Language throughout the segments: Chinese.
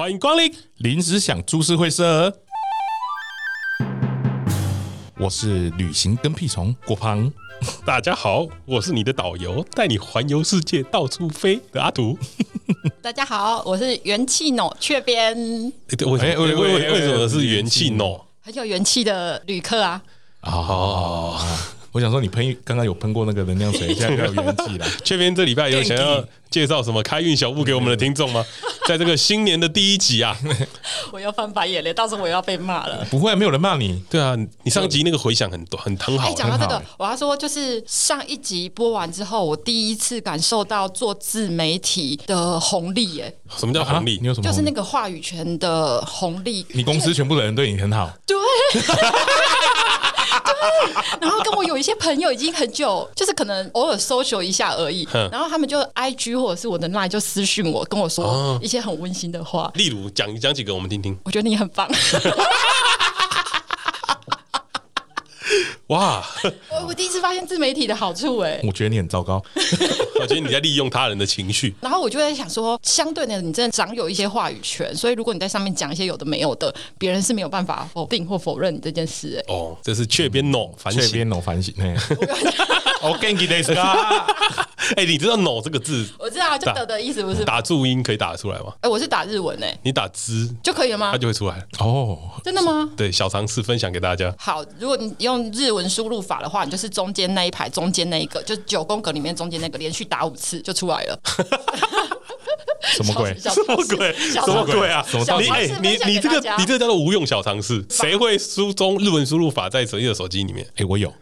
欢迎光临临时想株式会社。我是旅行跟屁虫郭胖。大家好，我是你的导游，带你环游世界到处飞的阿图。大家好，我是元气 no 雀边。为什么？为为为什么是元气 no？很有元气的旅客啊！哦。我想说，你喷刚刚有喷过那个能量水，现在比较有元气了。这边这礼拜有想要介绍什么开运小物给我们的听众吗？在这个新年的第一集啊，我要翻白眼了，到时候我要被骂了。不会，没有人骂你。对啊，你上集那个回响很多，很很好。讲到这个，我要说，就是上一集播完之后，我第一次感受到做自媒体的红利。耶，什么叫红利？你有什么？就是那个话语权的红利。你公司全部的人对你很好。对。然后跟我有一些朋友已经很久，就是可能偶尔 social 一下而已。然后他们就 IG 或者是我的 line 就私讯我，跟我说一些很温馨的话。例如讲讲几个我们听听。我觉得你很棒。哇！我我第一次发现自媒体的好处哎。我觉得你很糟糕。我觉得你在利用他人的情绪。然后我就在想说，相对的，你真的掌有一些话语权，所以如果你在上面讲一些有的没有的，别人是没有办法否定或否认你这件事。哦，这是雀边 no 反省，雀边 no 反省。我跟你说，哎，你知道 no 这个字？我知道，就得的意思不是？打注音可以打得出来吗？哎，我是打日文哎。你打之就可以了吗？它就会出来哦。真的吗？对，小常识分享给大家。好，如果你用日文输入法的话，你就是中间那一排，中间那一个，就九宫格里面中间那个，连续打五次就出来了。什么鬼？什么鬼？什么鬼啊？什么？你哎，你你这个你这个叫做无用小常识。谁会输中日文输入法在谁的手机里面？哎，我有。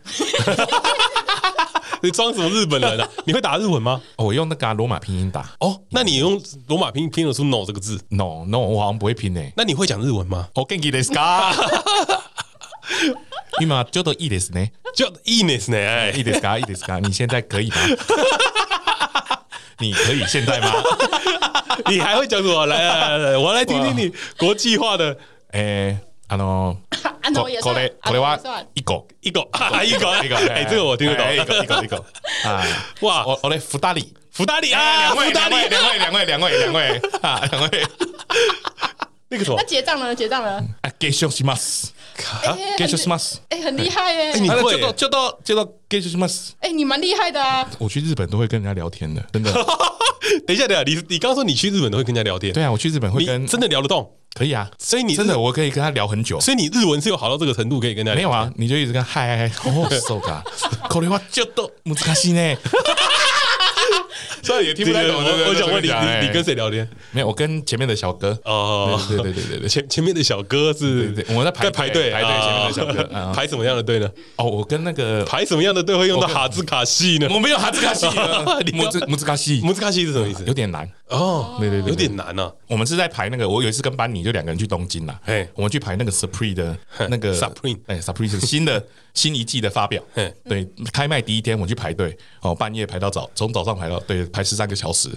你装什么日本人啊？你会打日文吗？我用那个罗马拼音打。哦，那你用罗马拼音拼得出 “no” 这个字？No No，我好像不会拼诶。那你会讲日文吗？我跟你的 scar。今ちょっといいですね。ちょっといいですね。哎，いいですか？いいですか？你现在可以吗？你可以现在吗？你还会讲什么？来来来来，我来听听你国际化的。诶，あの。これこれは一个一个一个一个，哎，这个我听得懂，一个一个一个啊！哇，我我来福大利福大利啊！两位两位两位两位两位两位啊两位，那个什么？那结账了结账了。哎，给小西马斯， 给小西马斯，哎，很厉害耶！你会就到就到就到给小西马斯，哎，你蛮厉害的啊！我去日本都会跟人家聊天的，真的。等一下，等一下，你你刚说你去日本都会跟人家聊天？对啊，我去日本会跟真的聊得动。可以啊，所以你真的我可以跟他聊很久，所以你日文是有好到这个程度，可以跟他聊。没有啊，你就一直跟嗨嗨嗨，哦，そうか，これはちょっと难しいね。 所以也听不太懂。我想问你，你跟谁聊天？没有，我跟前面的小哥。哦，对对对对对，前前面的小哥是，我们在排排队排队，前面的小哥排什么样的队呢？哦，我跟那个排什么样的队会用到哈兹卡西呢？我没有哈兹卡西，摩兹摩兹卡西，摩兹卡西是什么意思？有点难哦，对对对，有点难呢。我们是在排那个，我有一次跟班尼就两个人去东京了，哎，我们去排那个 Supreme 的那个 Supreme，哎，Supreme 是新的 新一季的发表，对，开卖第一天我去排队，哦，半夜排到早，从早上排到对，排十三个小时，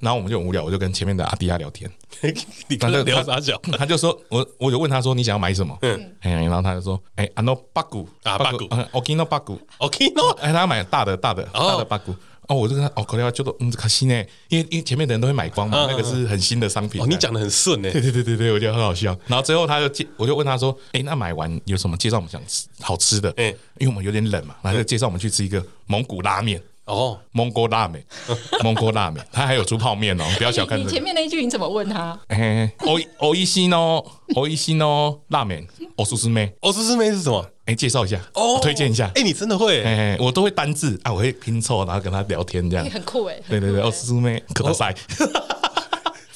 然后我们就很无聊，我就跟前面的阿迪亚聊天，你跟他聊啥讲？他就说我我就问他说你想要买什么？嗯，然后他就说，哎，阿诺巴古啊巴古，Okino 巴古，Okino，哎，他要买大的大的大的巴古。哦，我就跟他哦，可能要叫做嗯，可惜呢，因为因为前面的人都会买光嘛，那个是很新的商品。哦，你讲的很顺呢。对对对对对，我觉得很好笑。然后最后他就介，我就问他说，哎，那买完有什么介绍我们想吃好吃的？哎，因为我们有点冷嘛，然后就介绍我们去吃一个蒙古拉面。哦，蒙古拉美，蒙古拉美，他还有煮泡面哦，不要小看。你前面那一句你怎么问他？哎，哦哦一西喏，哦一西喏，拉面，哦苏斯妹，哦苏斯妹是什么？哎，介绍一下哦，推荐一下。哎，你真的会？哎，我都会单字啊，我会拼凑，然后跟他聊天这样。很酷哎。对对对，哦苏斯妹可塞。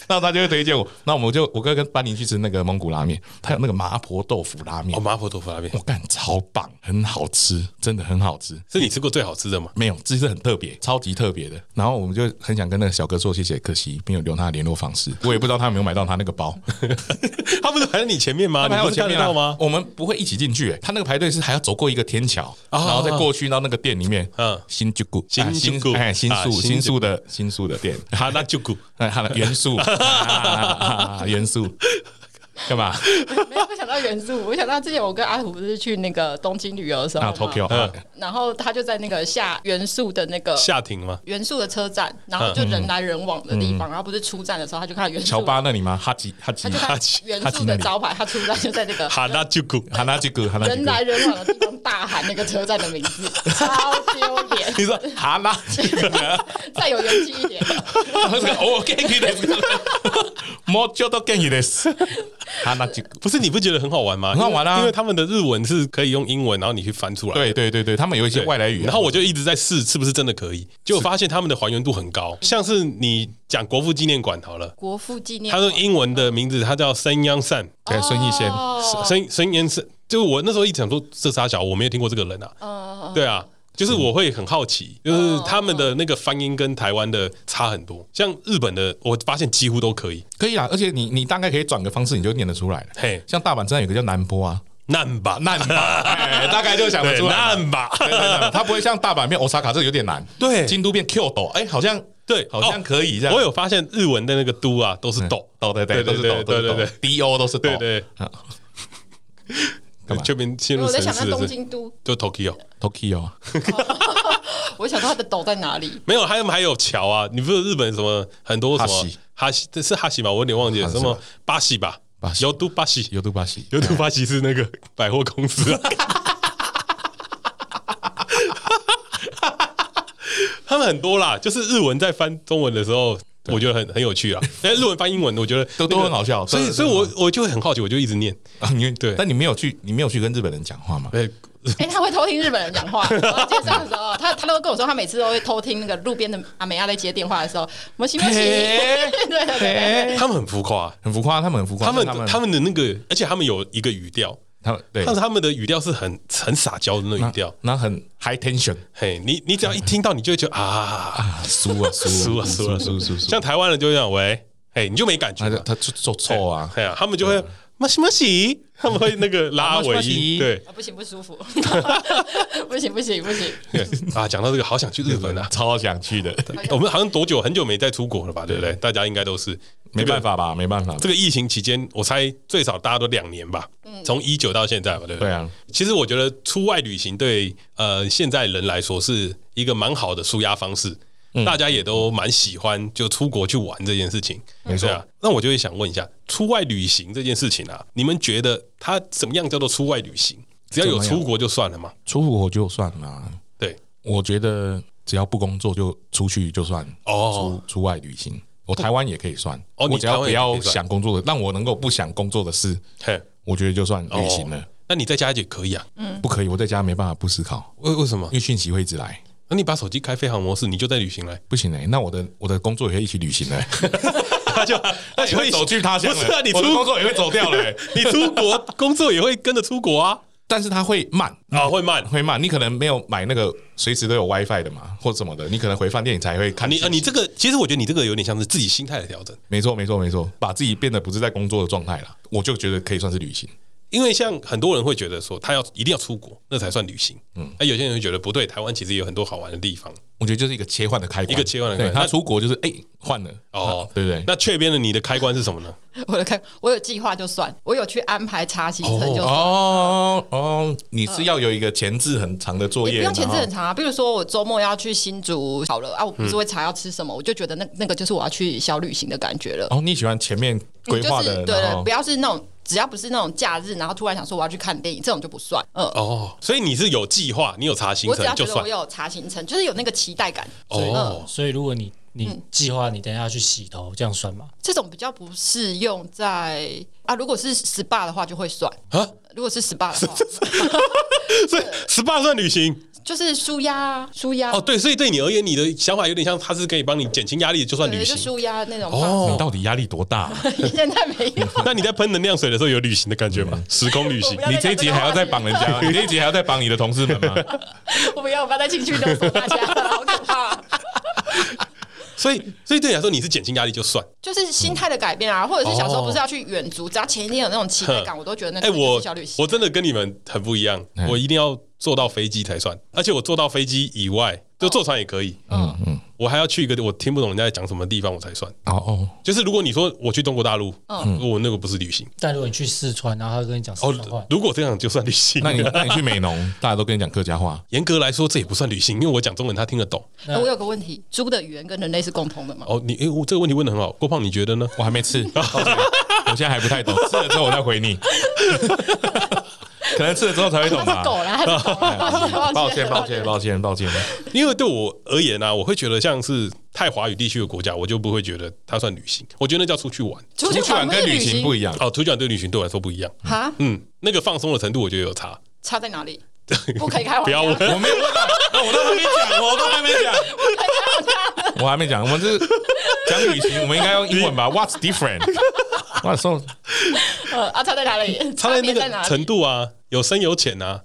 那他就会推荐我，那我们就我哥跟班尼去吃那个蒙古拉面，他有那个麻婆豆腐拉面。哦，麻婆豆腐拉面，我干超棒，很好吃，真的很好吃。是你吃过最好吃的吗？没有，这是很特别，超级特别的。然后我们就很想跟那个小哥说谢谢，可惜没有留他的联络方式。我也不知道他有没有买到他那个包。他不是排在你前面吗？排我前面吗？我们不会一起进去，他那个排队是还要走过一个天桥，然后再过去到那个店里面。嗯，新宿新宿哎，新宿新宿的新宿的店，哈那旧古哎，哈的元素。啊，元素，干嘛？没有想到元素，我想到之前我跟阿土不是去那个东京旅游的时候，Tokyo，然后他就在那个下元素的那个下町吗？元素的车站，然后就人来人往的地方，然后不是出站的时候，他就看到元素乔巴那里吗？哈吉哈吉哈吉元素的招牌，他出站就在那个哈拉吉古哈拉吉古哈拉，人来人往的地方大喊那个车站的名字，超丢脸。你说哈拉吉，再有元气一点。我给你的，莫叫都给你的。哈那吉古。不是你不觉得很好玩吗？很好玩啊，因为他们的日文是可以用英文，然后你去翻出来。对对对对，他们有一些外来语，然后我就一直在试是不是真的可以，结果发现他们的还原度很高。像是你讲国父纪念馆好了，国父纪念，他说英文的名字，他叫孙央善，对，孙逸仙，孙孙央善。就我那时候一直想说，这仨小，我没有听过这个人啊。对啊，就是我会很好奇，就是他们的那个发音跟台湾的差很多。像日本的，我发现几乎都可以，可以啊。而且你你大概可以转个方式，你就念得出来了。嘿，像大阪真的有个叫南波啊。难吧，难吧，大概就想得出来。难吧，它不会像大阪变 Osaka，这有点难。对，京都变 Kyoto，哎，好像对，好像可以这样。我有发现日文的那个都啊，都是斗，斗对对，都是斗，对对对，D O 都是斗。对对。这边进入我在想，那东京都就 Tokyo，Tokyo。我想到它的岛在哪里？没有，还有还有桥啊！你不是日本什么很多什么哈西？这是哈西吗？我有点忘记了，什么巴西吧？尤都巴西，尤都巴西，尤都巴西是那个百货公司啊。他们很多啦，就是日文在翻中文的时候，我觉得很很有趣啊。但日文翻英文，我觉得都都很好笑。所以，所以我我就会很好奇，我就一直念啊。你对，但你没有去，你没有去跟日本人讲话吗？对。哎，他会偷听日本人讲话。介绍的时候，他他都跟我说，他每次都会偷听那个路边的阿美亚在接电话的时候，摩西摩西。对对，他们很浮夸，很浮夸，他们很浮夸。他们他们的那个，而且他们有一个语调，他们对，但是他们的语调是很很撒娇的那语调，那很 high tension。嘿，你你只要一听到，你就会觉得 啊，输啊输啊输啊输输输。像台湾人就这样，喂，嘿，你就没感觉，他就臭臭啊，嘿啊，他们就会。摩西摩西，他们会那个拉 尾音，对，不行不舒服，不行不行不行。啊，讲到这个，好想去日本啊，超想去的。我们好像多久很久没再出国了吧？对不对？大家应该都是没办法吧？没办法。这个疫情期间，我猜最少大家都两年吧，从一九到现在吧，对不对？对啊。其实我觉得出外旅行对呃现在人来说是一个蛮好的舒压方式。大家也都蛮喜欢就出国去玩这件事情，没错啊。那我就会想问一下，出外旅行这件事情啊，你们觉得它怎么样叫做出外旅行？只要有出国就算了吗？出国就算了。对，我觉得只要不工作就出去就算哦。出出外旅行，我台湾也可以算哦。你只要不要想工作的，让我能够不想工作的事，嘿，我觉得就算旅行了。那你在家也可以啊？嗯，不可以，我在家没办法不思考。为为什么？因为讯息会一直来。那你把手机开飞行模式，你就在旅行嘞？不行嘞，那我的我的工作也会一起旅行嘞。他就那就会走去他乡。不是啊，你出工作也会走掉嘞。你出国工作也会跟着出国啊，但是它会慢啊，会慢会慢。你可能没有买那个随时都有 WiFi 的嘛，或什么的，你可能回饭店你才会看。你啊，你这个其实我觉得你这个有点像是自己心态的调整。没错，没错，没错，把自己变得不是在工作的状态了，我就觉得可以算是旅行。因为像很多人会觉得说，他要一定要出国，那才算旅行。嗯，那有些人会觉得不对，台湾其实也有很多好玩的地方。我觉得就是一个切换的开关，一个切换的开关。他出国就是哎换了哦，对不对？那雀边的你的开关是什么呢？我的开，我有计划就算，我有去安排查行程就算。哦哦，你是要有一个前置很长的作业，不用前置很长啊。比如说我周末要去新竹好了啊，我不是会查要吃什么，我就觉得那那个就是我要去小旅行的感觉了。哦，你喜欢前面规划的，对对，不要是那种。只要不是那种假日，然后突然想说我要去看电影，这种就不算。嗯哦，所以你是有计划，你有查行程，我只要觉得我有查行程，就是有那个期待感。哦，所以如果你你计划你等一下去洗头，这样算吗？这种比较不适用在啊，如果是 SPA 的话就会算啊。如果是 SPA 的话，所以 SPA 算旅行。就是舒压，舒压哦，对，所以对你而言，你的想法有点像，他是可以帮你减轻压力，就算旅行，舒压那种。哦，你到底压力多大？现在没有。那你在喷能量水的时候有旅行的感觉吗？时空旅行？你这一集还要再绑人家？你这一集还要再绑你的同事们吗？我不要，我不要再进去勒索大家，好可怕。所以，所以对你来说，你是减轻压力就算，就是心态的改变啊，或者是小时候不是要去远足，只要前一天有那种期待感，我都觉得那个小旅行。我真的跟你们很不一样，我一定要。坐到飞机才算，而且我坐到飞机以外，就坐船也可以。嗯嗯，我还要去一个我听不懂人家在讲什么地方，我才算。哦哦，就是如果你说我去中国大陆，嗯，我那个不是旅行。但如果你去四川，然后他跟你讲四川话，如果这样就算旅行。那你那你去美农，大家都跟你讲客家话，严格来说这也不算旅行，因为我讲中文他听得懂。我有个问题，猪的语言跟人类是共通的吗？哦，你诶，我这个问题问的很好，郭胖你觉得呢？我还没吃，我现在还不太懂，吃了之后我再回你。可能吃了之后才会懂吧。狗啦，抱歉，抱歉，抱歉，抱歉。因为对我而言呢、啊，我会觉得像是太华语地区的国家，我就不会觉得它算旅行。我觉得那叫出去玩。出去玩跟旅行不一样。哦，出去玩对旅行对我来说不一样。哈，嗯，那个放松的程度，我觉得有差。差在哪里？不可以开玩笑。不要问，我没有问到，我都还没讲，我都还没讲。我还没讲，我们是讲旅行，我们应该用英文吧？What's different？What's so？，呃，啊，差在哪里？差在那个程度啊，有深有浅啊。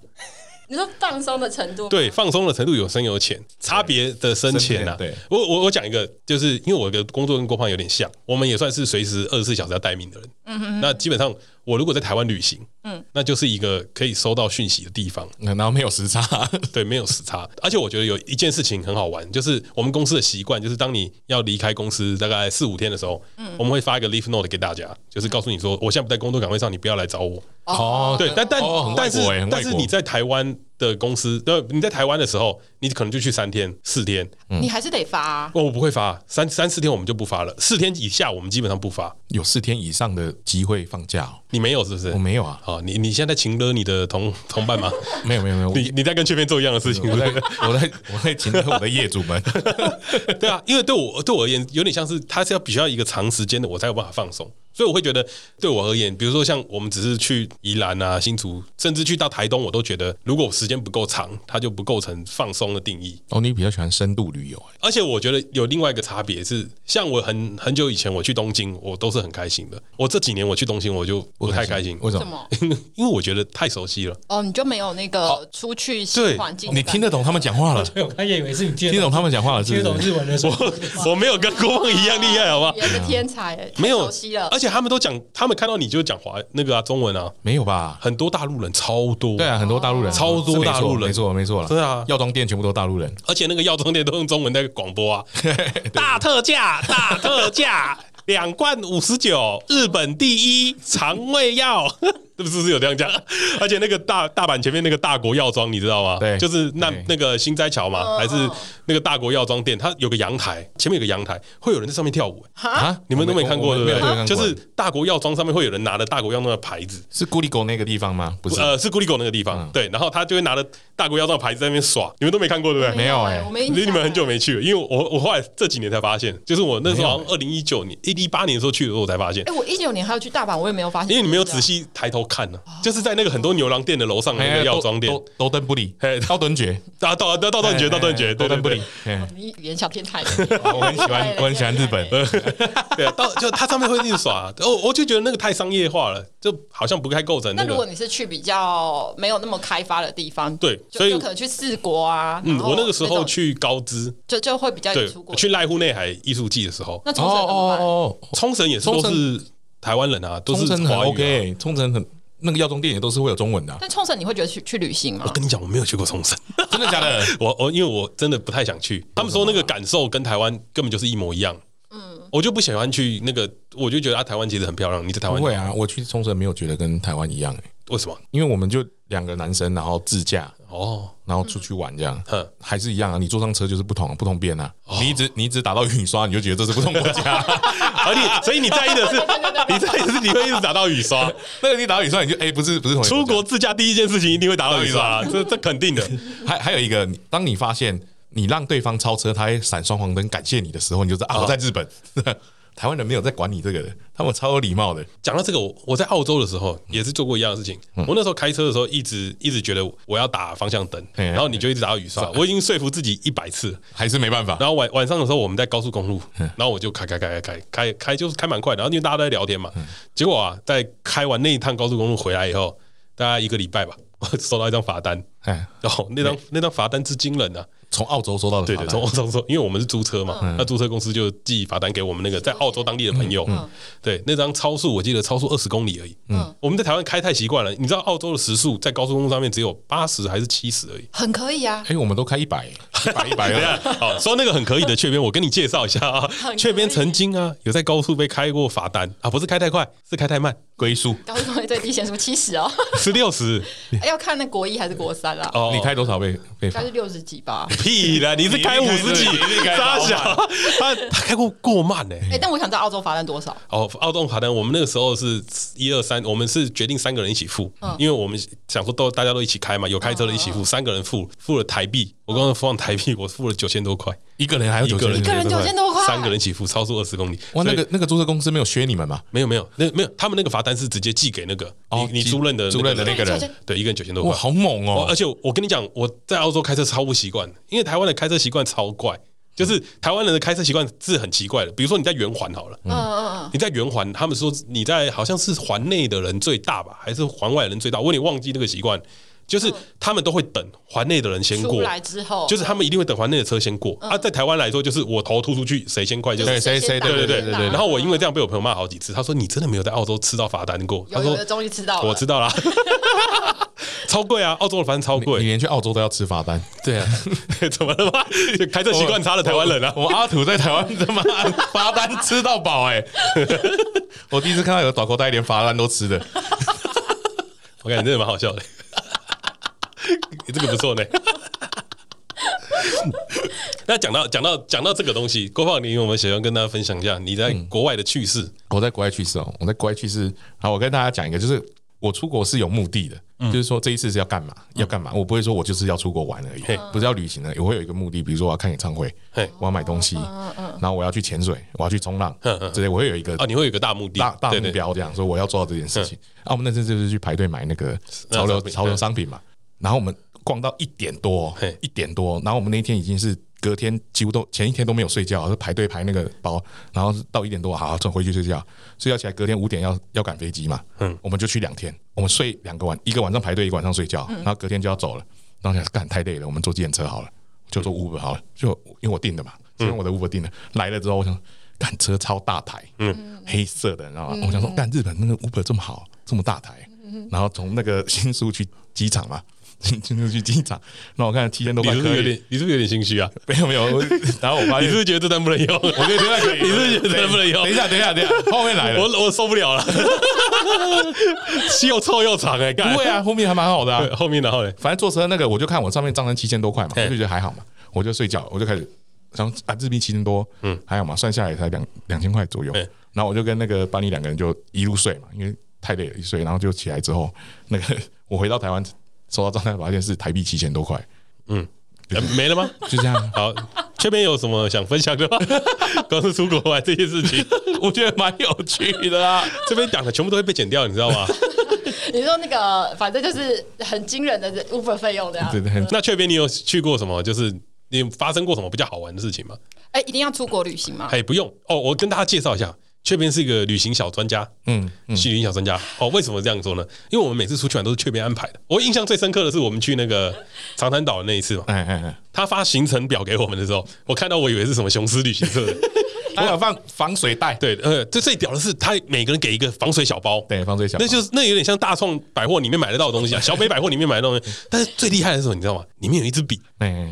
你说放松的程度？对，放松的程度有深有浅，差别的深浅啊。对，我我我讲一个，就是因为我的工作跟郭胖有点像，我们也算是随时二十四小时要待命的人。嗯哼。那基本上，我如果在台湾旅行，嗯，那就是一个可以收到讯息的地方，然后没有时差，对，没有时差。而且我觉得有一件事情很好玩，就是我们公司的习惯，就是当你要离开公司大概四五天的时候，嗯，我们会发一个 leave note 给大家，就是告诉你说，我现在不在工作岗位上，你不要来找我。哦，对，但但但是但是你在台湾的公司，那，你在台湾的时候，你可能就去三天四天，你还是得发啊。我不会发，三三四天我们就不发了，四天以下我们基本上不发。有四天以上的机会放假，你没有是不是？我没有啊。好，你你现在请了你的同 同伴吗？没有没有没有，你你在跟雀边做一样的事情，我在我在我在请了我的业主们。对啊，因为对我对我而言，有点像是他是要比较一个长时间的，我才有办法放松。所以我会觉得，对我而言，比如说像我们只是去宜兰啊、新竹，甚至去到台东，我都觉得，如果时间不够长，它就不构成放松的定义。哦，你比较喜欢深度旅游，而且我觉得有另外一个差别是，像我很很久以前我去东京，我都是很开心的。我这几年我去东京，我就不太开心。为什么？因为我觉得太熟悉了。哦，你就没有那个出去新环境？你听得懂他们讲话了？我刚以为是你听得懂他们讲话了，听得懂日文的时候，我我没有跟郭梦一样厉害，好不好？也是天才，没有熟悉了，而且他们都讲。他们看到你就讲华那个啊中文啊，没有吧？很多大陆人超多，对啊，很多大陆人，超多大陆人，没错没错了，是啊，药妆店全部都大陆人，而且那个药妆店都用中文在广播啊，大特价，大特价，两罐五十九，日本第一肠胃药。是不是有这样讲？而且那个大大阪前面那个大国药妆，你知道吗？对，就是那那个新斋桥嘛，还是那个大国药妆店？它有个阳台，前面有个阳台，会有人在上面跳舞。啊，你们都没看过对不对？就是大国药妆上面会有人拿着大国药妆的牌子，是咕哩狗那个地方吗？不是，呃，是咕哩狗那个地方。对，然后他就会拿着大国药妆的牌子在那边耍，你们都没看过对不对？没有哎，离你们很久没去了，因为我我后来这几年才发现，就是我那时候好像二零一九年、一八年的时候去的时候我才发现。哎，我一九年还要去大阪，我也没有发现，因为你没有仔细抬头看呢，就是。在那个很多牛郎店的楼上那个药妆店，都灯不离，道顿堀，啊，道道道顿堀，道顿堀，都登不理。你语言小天才，我很喜欢，我很喜欢日本。对，到就它上面会一直耍，我我就觉得那个太商业化了，就好像不太构成。那如果你是去比较没有那么开发的地方，对，所以可能去四国啊。嗯，我那个时候去高知，就就会比较出国。去濑户内海艺术季的时候，那冲绳怎么办？冲绳也是都是台湾人啊，都是华语。冲绳很。那个药妆店也都是会有中文的、啊。但冲绳你会觉得去去旅行吗？我跟你讲，我没有去过冲绳，真的假的？我我因为我真的不太想去。他们说那个感受跟台湾根本就是一模一样。嗯，我就不喜欢去那个，我就觉得啊，台湾其实很漂亮。你在台湾？不会啊，我去冲绳没有觉得跟台湾一样。为什么？因为我们就两个男生，然后自驾。哦，然后出去玩这样，哼，还是一样啊。你坐上车就是不同，不同边啊。你一直你一直打到雨刷，你就觉得这是不同国家。而你，所以你在意的是，你在意的是你会一直打到雨刷。那个你打到雨刷，你就哎，不是不是同。出国自驾第一件事情一定会打到雨刷，这这肯定的。还还有一个，当你发现你让对方超车，他会闪双黄灯感谢你的时候，你就知道啊，我在日本。台湾人没有在管你这个的，他们超有礼貌的。讲到这个，我我在澳洲的时候也是做过一样的事情。我那时候开车的时候，一直一直觉得我要打方向灯，然后你就一直打到雨刷。我已经说服自己一百次，还是没办法。然后晚晚上的时候，我们在高速公路，然后我就开开开开开开开，就是开蛮快。然后因为大家都在聊天嘛，结果啊，在开完那一趟高速公路回来以后，大概一个礼拜吧，我收到一张罚单。然后那张那张罚单之惊人啊，从澳洲收到的，对对，从澳洲收，因为我们是租车嘛，那租车公司就寄罚单给我们那个在澳洲当地的朋友。对，那张超速我记得超速二十公里而已。嗯，我们在台湾开太习惯了，你知道澳洲的时速在高速公路上面只有八十还是七十而已，很可以啊。哎，我们都开一百，一百一百啊。好，说那个很可以的雀边，我跟你介绍一下啊，雀边曾经啊有在高速被开过罚单。啊，不是开太快，是开太慢。龟速高速公路最低限速七十哦，是六十，要看那国一还是国三啦。哦，你开多少被被罚？应该是六十几吧。屁啦，你是开五十几，傻小，他他开过过慢呢。哎，但我想知道澳洲罚单多少？哦，澳洲罚单，我们那个时候是一二三，我们是决定三个人一起付，因为我们想说都大家都一起开嘛，有开车的一起付，三个人付付了台币，我刚刚放台币，我付了九千多块，一个人还有一个人一个人九千多块，三个人一起付，超速二十公里。哇，那个那个租车公司没有削你们吗？没有没有，那没有，他们那个罚单是直接寄给。那个你你租赁的租赁的那个人，对，一个人九千多块，好猛哦！而且我跟你讲，我在澳洲开车超不习惯，因为台湾的开车习惯超怪，就是台湾人的开车习惯是很奇怪的。比如说你在圆环好了，嗯嗯嗯，你在圆环，他们说你在好像是环内的人最大吧，还是环外的人最大？我有点忘记那个习惯。就是他们都会等环内的人先过，来之后，就是他们一定会等环内的车先过。啊，在台湾来说，就是我头突出去，谁先快就是谁谁。对对对对对。然后我因为这样被我朋友骂好几次，他说你真的没有在澳洲吃到罚单过？他说终于吃到了，我知道啦，超贵啊！澳洲的罚单超贵，你连去澳洲都要吃罚单？对啊，怎么了吗？开车习惯差的台湾人啊！我阿土在台湾怎么罚单吃到饱？哎，我第一次看到有短裤带连罚单都吃的，我感觉真的蛮好笑的。你这个不错呢。那讲到讲到讲到这个东西，郭放，你有没有喜欢跟大家分享一下你在国外的趣事？我在国外趣事哦，我在国外趣事。好，我跟大家讲一个，就是我出国是有目的的，就是说这一次是要干嘛？要干嘛？我不会说我就是要出国玩而已，不是要旅行而已，我会有一个目的，比如说我要看演唱会，我要买东西，然后我要去潜水，我要去冲浪，这些我会有一个啊，你会有一个大目的、大大目标，这样说我要做到这件事情。啊，我们那次就是去排队买那个潮流潮流商品嘛。然后我们逛到一点多，一点多，然后我们那天已经是隔天几乎都前一天都没有睡觉，就排队排那个包，然后到一点多，好好回去睡觉，睡觉起来隔天五点要要赶飞机嘛，嗯，我们就去两天，我们睡两个晚，一个晚上排队，一个晚上睡觉，然后隔天就要走了，然后想干太累了，我们坐计程车好了，就坐 Uber 好了，就因为我订的嘛，就用我的 Uber 订的，来了之后我想赶车超大台，嗯，黑色的，你知道吗？我想说干日本那个 Uber 这么好，这么大台，然后从那个新宿去机场嘛。进入去机场，那我看七千多块，你是不是有点，你是不是有点心虚啊？没有没有，然后我发现你是不是觉得这单不能用？我觉得这单可以，你是不是觉得这单不能用？等一下等一下等一下，后面来了，我我受不了了，又臭又长哎，不会啊，后面还蛮好的啊，后面然后嘞，反正坐车那个我就看我上面账单七千多块嘛，我就觉得还好嘛，我就睡觉，我就开始想啊，日币七千多，嗯，还好嘛，算下来才两两千块左右，然后我就跟那个班尼两个人就一路睡嘛，因为太累了，一睡，然后就起来之后，那个我回到台湾。收到账单发现是台币七千多块，嗯，没了吗？就这样。好，这边有什么想分享的吗？光是出国玩这件事情，我觉得蛮有趣的啊。这边讲的全部都会被剪掉，你知道吗？你说那个，反正就是很惊人的 Uber 费用的呀。对对。那这边你有去过什么？就是你发生过什么比较好玩的事情吗？哎，一定要出国旅行吗？哎，不用哦。我跟大家介绍一下。雀边是一个旅行小专家，嗯，嗯，旅行小专家。哦，为什么这样说呢？因为我们每次出去玩都是雀边安排的。我印象最深刻的是我们去那个长滩岛的那一次嘛，哎哎哎，他发行程表给我们的时候，我看到我以为是什么雄狮旅行社的。还有放防水袋，对，呃，这最屌的是，他每个人给一个防水小包，对，防水小包，那就是那有点像大创百货里面买得到的东西啊，小北百货里面买的东西。但是最厉害的是什么，你知道吗？里面有一支笔，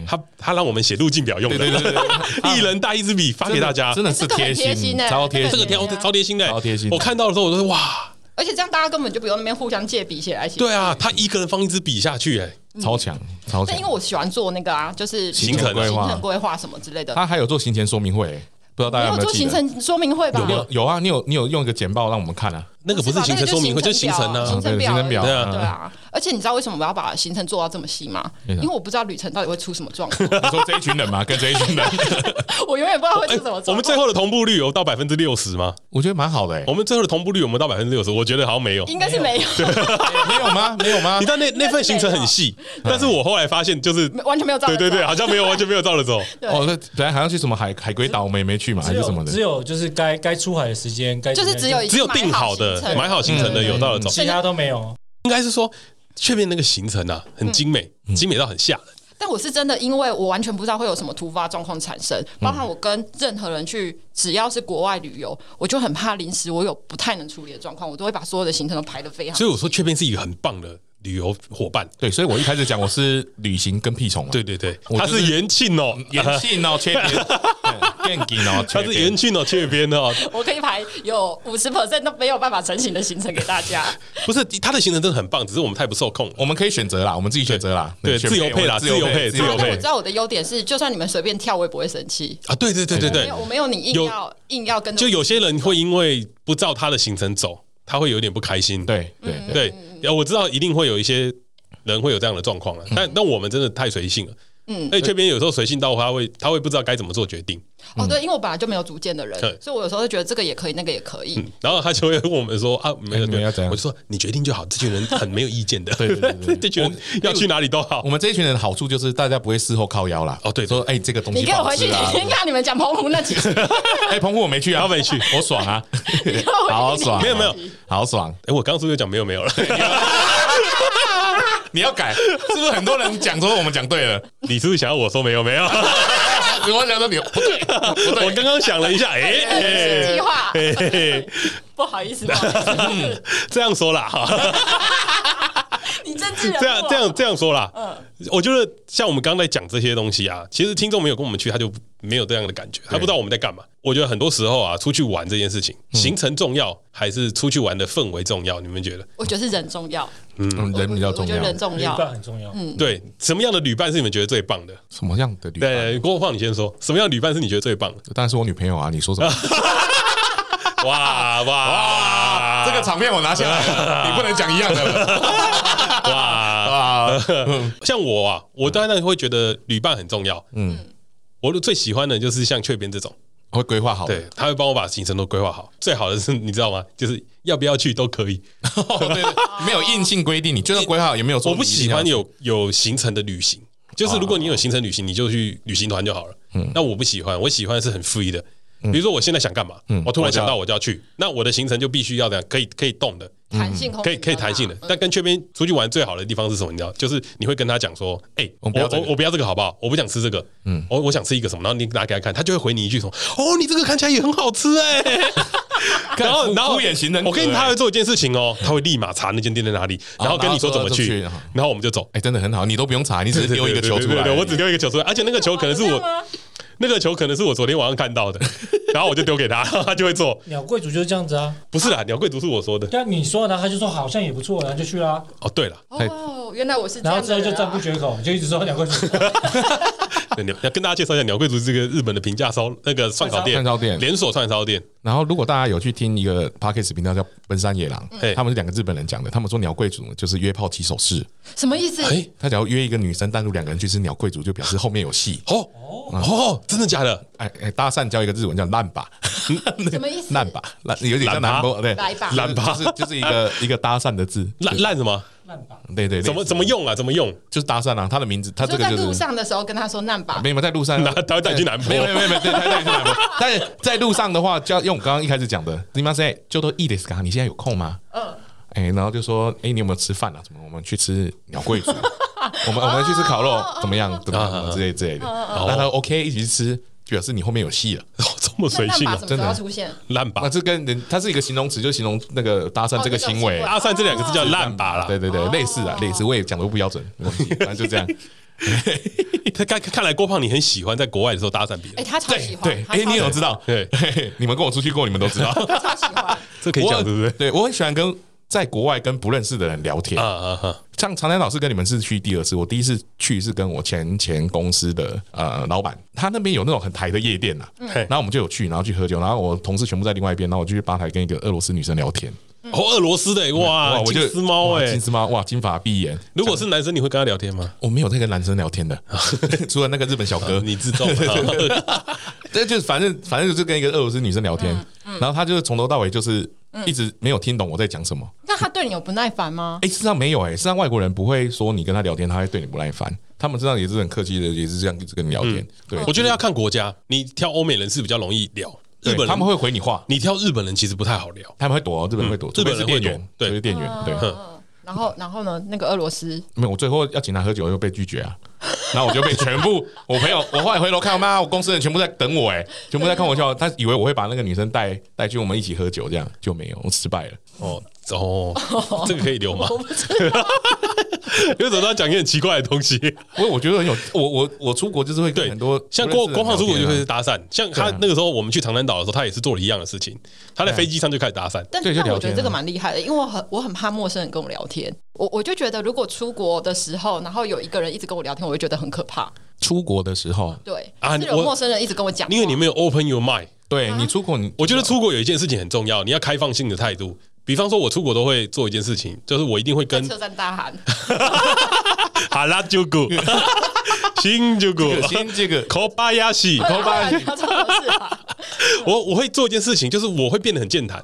他他让我们写路径表用的，对对对，一人带一支笔发给大家，真的是贴心，超贴，这个贴超贴心的，超贴心。我看到的时候，我都说哇，而且这样大家根本就不用那边互相借笔写来写。对啊，他一个人放一支笔下去，哎，超强，超强。因为我喜欢做那个啊，就是行程规划、行程规划什么之类的。他还有做行前说明会。不知道大家有没有做行程说明会吧？有有有啊，你有你有用一个简报让我们看啊。那个不是行程说明会，就是行程呢，行程表，对啊。而且你知道为什么我要把行程做到这么细吗？因为我不知道旅程到底会出什么状况。你说这一群人吗？跟这一群人，我永远不知道会出什么状况。我们最后的同步率有到百分之六十吗？我觉得蛮好的。我们最后的同步率有没有到百分之六十？我觉得好像没有，应该是没有。没有吗？没有吗？你知道那那份行程很细，但是我后来发现就是完全没有照。对对对，好像没有完全没有照着走。哦，那本来好像去什么海海龟岛，我们也没去嘛，还是什么的？只有就是该该出海的时间，该就是只有只有定好的买好行程的。有到了走，其他都没有。应该是说，确定那个行程啊，很精美，精美到很吓人。但我是真的，因为我完全不知道会有什么突发状况产生，包含我跟任何人去，只要是国外旅游，我就很怕临时我有不太能处理的状况，我都会把所有的行程都排得非常。所以我说，确定是一个很棒的。旅游伙伴，对，所以我一开始讲我是旅行跟屁虫，对对对，他是延庆哦，延庆哦，雀边，电竞哦，他是延庆哦，雀边哦，我可以排有五十 percent 都没有办法成型的行程给大家。不是他的行程真的很棒，只是我们太不受控，我们可以选择啦，我们自己选择啦，对，自由配啦，自由配，自由配。我知道我的优点是，就算你们随便跳，我也不会生气。啊。对对对对对，我没有你硬要硬要跟，就有些人会因为不照他的行程走，他会有点不开心。对对对，我知道一定会有一些。人会有这样的状况了，但但我们真的太随性了。嗯，哎这边有时候随性到他会他会不知道该怎么做决定。哦，对，因为我本来就没有主见的人，所以我有时候会觉得这个也可以，那个也可以。然后他就会问我们说啊，没有没有要怎样？我就说你决定就好。这群人很没有意见的，对对对，这群人要去哪里都好。我们这一群人的好处就是大家不会事后靠腰啦。哦，对，说哎这个东西，你给我回去听看你们讲澎湖那几次。哎，澎湖我没去啊，我没去，我爽啊，好爽，没有没有，好爽。哎，我刚刚是不是讲没有没有了？你要改，是不是很多人讲说我们讲对了？你是不是想要我说没有没有？我想说你不对，不对。我刚刚想了一下，哎，计划，不好意思，不好意思，这样说啦哈。你政治人这样这样这样说啦。嗯，我觉得像我们刚才讲这些东西啊，其实听众没有跟我们去，他就没有这样的感觉，他不知道我们在干嘛。我觉得很多时候啊，出去玩这件事情，行程重要还是出去玩的氛围重要？你们觉得？我觉得是人重要，嗯，人比较重要，人重要，旅伴很重要。嗯，对，什么样的旅伴是你们觉得最棒的？什么样的旅伴？对，郭放你先说，什么样的旅伴是你觉得最棒的？当然是我女朋友啊！你说什么？哇哇哇！这个场面我拿下来，你不能讲一样的。哇哇！像我啊，我当然会觉得旅伴很重要。嗯，我最喜欢的就是像雀边这种。会规划好，对，他会帮我把行程都规划好。最好的是，你知道吗？就是要不要去都可以，对，没有硬性规定，你就算规划好也没有。我不喜欢有有行程的旅行，就是如果你有行程旅行，你就去旅行团就好了。嗯，那我不喜欢，我喜欢是很 free 的。比如说我现在想干嘛，我突然想到我就要去，那我的行程就必须要这样，可以可以动的。弹性可以可以弹性的，但跟雀边出去玩最好的地方是什么？你知道，就是你会跟他讲说：“哎，我我我不要这个好不好？我不想吃这个，嗯，我我想吃一个什么？”然后你拿给他看，他就会回你一句说：“哦，你这个看起来也很好吃哎。”然后然后敷衍型的，我跟你他会做一件事情哦，他会立马查那间店在哪里，然后跟你说怎么去，然后我们就走。哎，真的很好，你都不用查，你只是丢一个球出来，我只丢一个球出来，而且那个球可能是我。那个球可能是我昨天晚上看到的，然后我就丢给他，他就会做。鸟贵族就是这样子啊，不是啦，鸟贵族是我说的。但你说的，他就说好像也不错，然后就去啦。哦，对了，哦，原来我是。然后之后就赞不绝口，就一直说鸟贵族。要跟大家介绍一下，鸟贵族是这个日本的平价烧那个串烧店，串烧店连锁串烧店。然后，如果大家有去听一个 podcast 频道叫“奔山野狼”，他们是两个日本人讲的。他们说鸟贵族就是约炮起手式，什么意思？哎，他只要约一个女生单独两个人去吃鸟贵族，就表示后面有戏。哦哦，真的假的？哎哎，搭讪叫一个日文叫烂吧，什么意思？烂吧，烂有点像南波对，烂吧就是就是一个一个搭讪的字，烂烂什么？烂吧，对对，怎么怎么用啊？怎么用？就是搭讪啊，他的名字，他这个就是在路上的时候跟他说烂吧，没有在路上，他会带你去南波，没有没有没有，对，他带你去南波。但是在路上的话，就要用我刚刚一开始讲的，你妈说就都いいですか？你现在有空吗？嗯，哎，然后就说，哎，你有没有吃饭啊？怎么？我们去吃鸟贵族，我们我们去吃烤肉，怎么样？怎么样？之类之类的。那他 OK 一起去吃，就 表示你后面有戏了。这么随性啊！真的出现烂吧？那这跟人，它是一个形容词，就形容那个搭讪这个行为。搭讪这两个字叫烂吧啦。对对对，类似啊，类似。我也讲的不标准，反正就这样。他 看看来郭胖你很喜欢在国外的时候搭讪别人。哎，他超喜欢。对，哎，你怎么知道？对，你们跟我出去过，你们都知道。他超喜欢。这可以讲对不对？对，我很喜欢跟在国外跟不认识的人聊天。啊啊啊！像常南老师跟你们是去第二次，我第一次去是跟我前前公司的呃老板，他那边有那种很台的夜店呐，然后我们就有去，然后去喝酒，然后我同事全部在另外一边，然后我就去吧台跟一个俄罗斯女生聊天。哦，俄罗斯的哇，金丝猫哎，金丝猫哇，金发碧眼。如果是男生，你会跟他聊天吗？我没有在跟男生聊天的，除了那个日本小哥，你自重。这就是反正反正就是跟一个俄罗斯女生聊天，然后他就是从头到尾就是。一直没有听懂我在讲什么。那他对你有不耐烦吗？哎，事实上没有哎，事实上外国人不会说你跟他聊天，他会对你不耐烦。他们身上也是很客气的，也是这样一直跟你聊天。对，我觉得要看国家，你挑欧美人是比较容易聊，日本人他们会回你话。你挑日本人其实不太好聊，他们会躲，日本人会躲，日本人店员，对，是店员。对，然后然后呢？那个俄罗斯没有，我最后要请他喝酒又被拒绝啊。然后我就被全部 我朋友，我后来回头看，妈，我公司人全部在等我，哎，全部在看我笑，他以为我会把那个女生带带去我们一起喝酒，这样就没有，我失败了。哦哦，这个可以留吗？为什么他讲一些很奇怪的东西？我我觉得很有，我我我出国就是会对很多像郭光胖出国就会搭讪，像他那个时候我们去长滩岛的时候，他也是做了一样的事情，他在飞机上就开始搭讪。但但我觉得这个蛮厉害的，因为我很我很怕陌生人跟我聊天，我我就觉得如果出国的时候，然后有一个人一直跟我聊天，我会觉得很可怕。出国的时候，对啊，有陌生人一直跟我讲，因为你没有 open your mind。对你出国，你我觉得出国有一件事情很重要，你要开放性的态度。比方说，我出国都会做一件事情，就是我一定会跟车站大喊“ 哈拉就古，新就古，新这个。科巴亚西，科巴亚西”。我我会做一件事情，就是我会变得很健谈，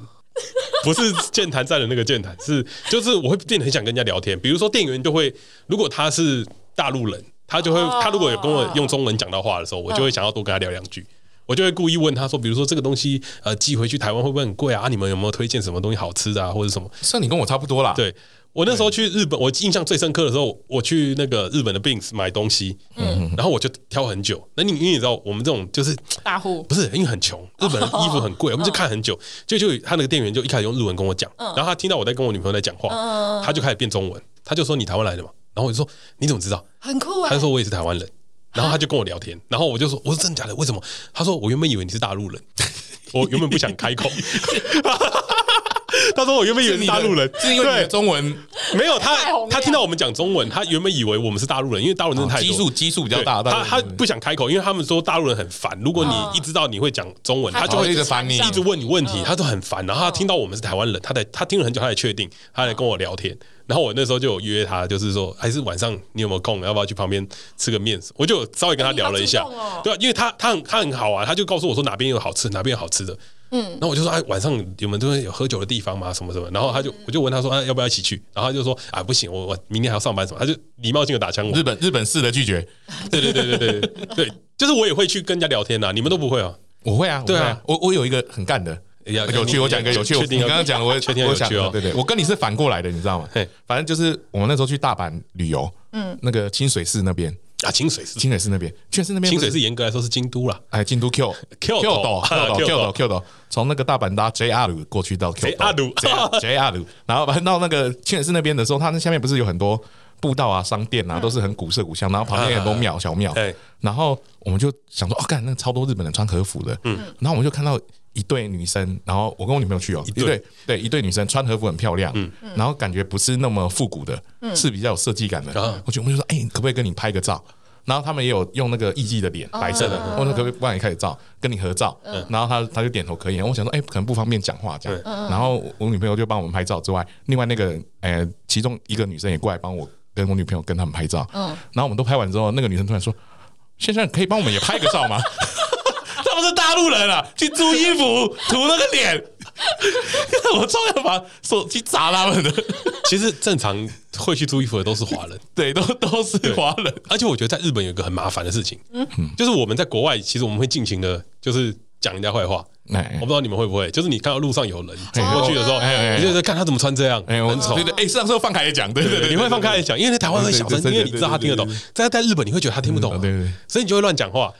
不是健谈站的那个健谈，是就是我会变得很想跟人家聊天。比如说，店员就会，如果他是大陆人，他就会，他如果有跟我用中文讲到话的时候，我就会想要多跟他聊两句。我就会故意问他说，比如说这个东西，呃，寄回去台湾会不会很贵啊？你们有没有推荐什么东西好吃的啊，或者什么？像你跟我差不多啦。对，我那时候去日本，我印象最深刻的时候，我去那个日本的 Bings 买东西，嗯，然后我就挑很久。那你因为你知道，我们这种就是大户，不是因为很穷，日本的衣服很贵，我们就看很久。就就他那个店员就一开始用日文跟我讲，然后他听到我在跟我女朋友在讲话，他就开始变中文，他就说你台湾来的嘛，然后我就说你怎么知道？很酷啊，他就说我也是台湾人。然后他就跟我聊天，然后我就说：“我说真的假的？为什么？”他说：“我原本以为你是大陆人，我原本不想开口。”他说：“我原本以为大陆人，是因为你的中文没有他。他听到我们讲中文，他原本以为我们是大陆人，因为大陆人真的太基数基数比较大。他他不想开口，因为他们说大陆人很烦。如果你一知道你会讲中文，他就会一直烦你，一直问你问题，他都很烦。然后他听到我们是台湾人，他在他听了很久，他才确定，他来跟我聊天。”然后我那时候就有约他，就是说，还是晚上你有没有空，要不要去旁边吃个面？我就稍微跟他聊了一下，对，因为他他很他很好啊，他就告诉我说哪边有好吃，哪边有好吃的。嗯，然后我就说，哎，晚上你们都会有喝酒的地方吗？什么什么？然后他就我就问他说，啊，要不要一起去？然后他就说，啊，不行，我我明天还要上班什么？他就礼貌性的打枪我。日本日本式的拒绝。对对对对对对，就是我也会去跟人家聊天呐，你们都不会啊？我会啊，对啊，我我有一个很干的。有趣，我讲一个有趣。你刚刚讲，我确定有趣哦。对对，我跟你是反过来的，你知道吗？反正就是我们那时候去大阪旅游，嗯，那个清水寺那边啊，清水寺，清水寺那边，清水寺那边，清水寺严格来说是京都啦，哎，京都 Q Q 岛，Q 岛 Q 岛，从那个大阪搭 JR 过去到 Q 岛，JR，然后到那个清水寺那边的时候，它那下面不是有很多步道啊、商店啊，都是很古色古香，然后旁边很多庙、小庙，然后我们就想说，哦，干，那个超多日本人穿和服的，嗯，然后我们就看到。一对女生，然后我跟我女朋友去哦，一对对一对女生穿和服很漂亮，嗯，然后感觉不是那么复古的，嗯，是比较有设计感的。我就我就说，哎，可不可以跟你拍个照？然后他们也有用那个艺伎的脸，白色的，我说可不可以帮你开个照，跟你合照？然后他他就点头可以。我想说，哎，可能不方便讲话这样。然后我女朋友就帮我们拍照之外，另外那个呃，其中一个女生也过来帮我跟我女朋友跟他们拍照。嗯，然后我们都拍完之后，那个女生突然说：“先生，可以帮我们也拍个照吗？”他们是大陆人啊，去租衣服涂那个脸，我照样把手机砸他们的。其实正常会去租衣服的都是华人，对，都都是华人。而且我觉得在日本有一个很麻烦的事情，嗯，就是我们在国外，其实我们会尽情的，就是讲人家坏话。我不知道你们会不会，就是你看到路上有人走过去的时候，你就在看他怎么穿这样，很丑。对对，哎，上次放开来讲，对对对，你会放开来讲，因为在台湾很小声，因为你知道他听得懂。在在日本，你会觉得他听不懂，对对，所以你就会乱讲话。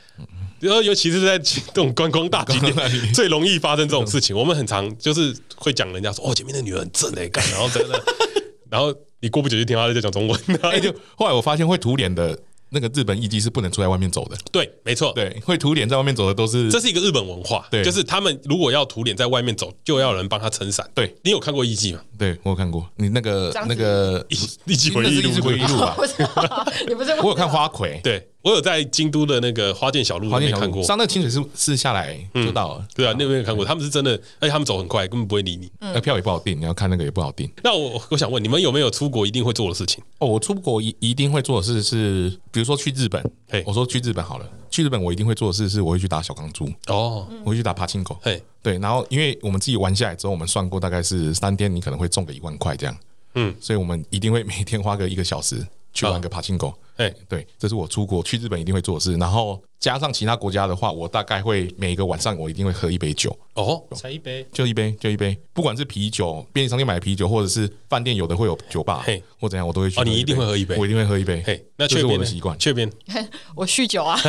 然后，尤其是在这种观光大景点，最容易发生这种事情。我们很常就是会讲人家说：“哦，前面的女人很正哎，干。”然后真的，然后你过不久就听他在讲中文。哎，就后来我发现会涂脸的。那个日本艺妓是不能出在外面走的。对，没错，对，会涂脸在外面走的都是，这是一个日本文化。对，就是他们如果要涂脸在外面走，就要有人帮他撑伞。对，你有看过艺妓吗？对，我有看过。你那个那个艺艺伎回忆录，艺伎回忆录吧？你不是？我有看花魁。对，我有在京都的那个花见小路那边看过。上那个清水寺是下来就到了。对啊，那边有看过。他们是真的，而且他们走很快，根本不会理你。那票也不好订，你要看那个也不好订。那我我想问，你们有没有出国一定会做的事情？哦，我出国一一定会做的事是，比如说去日本。嘿，我说去日本好了，去日本我一定会做的事是，我会去打小钢珠哦，我会去打爬青狗。嘿，对，然后因为我们自己玩下来之后，我们算过大概是三天，你可能会中个一万块这样，嗯，所以我们一定会每天花个一个小时去玩个柏青哥。哎，对，这是我出国去日本一定会做的事。然后加上其他国家的话，我大概会每个晚上我一定会喝一杯酒。哦，才一杯，就一杯，就一杯。不管是啤酒，便利商店买的啤酒，或者是饭店有的会有酒吧，嘿，或怎样，我都会去。哦，你一定会喝一杯，我一定会喝一杯。嘿，那这是我的习惯。雀边，我酗酒 啊。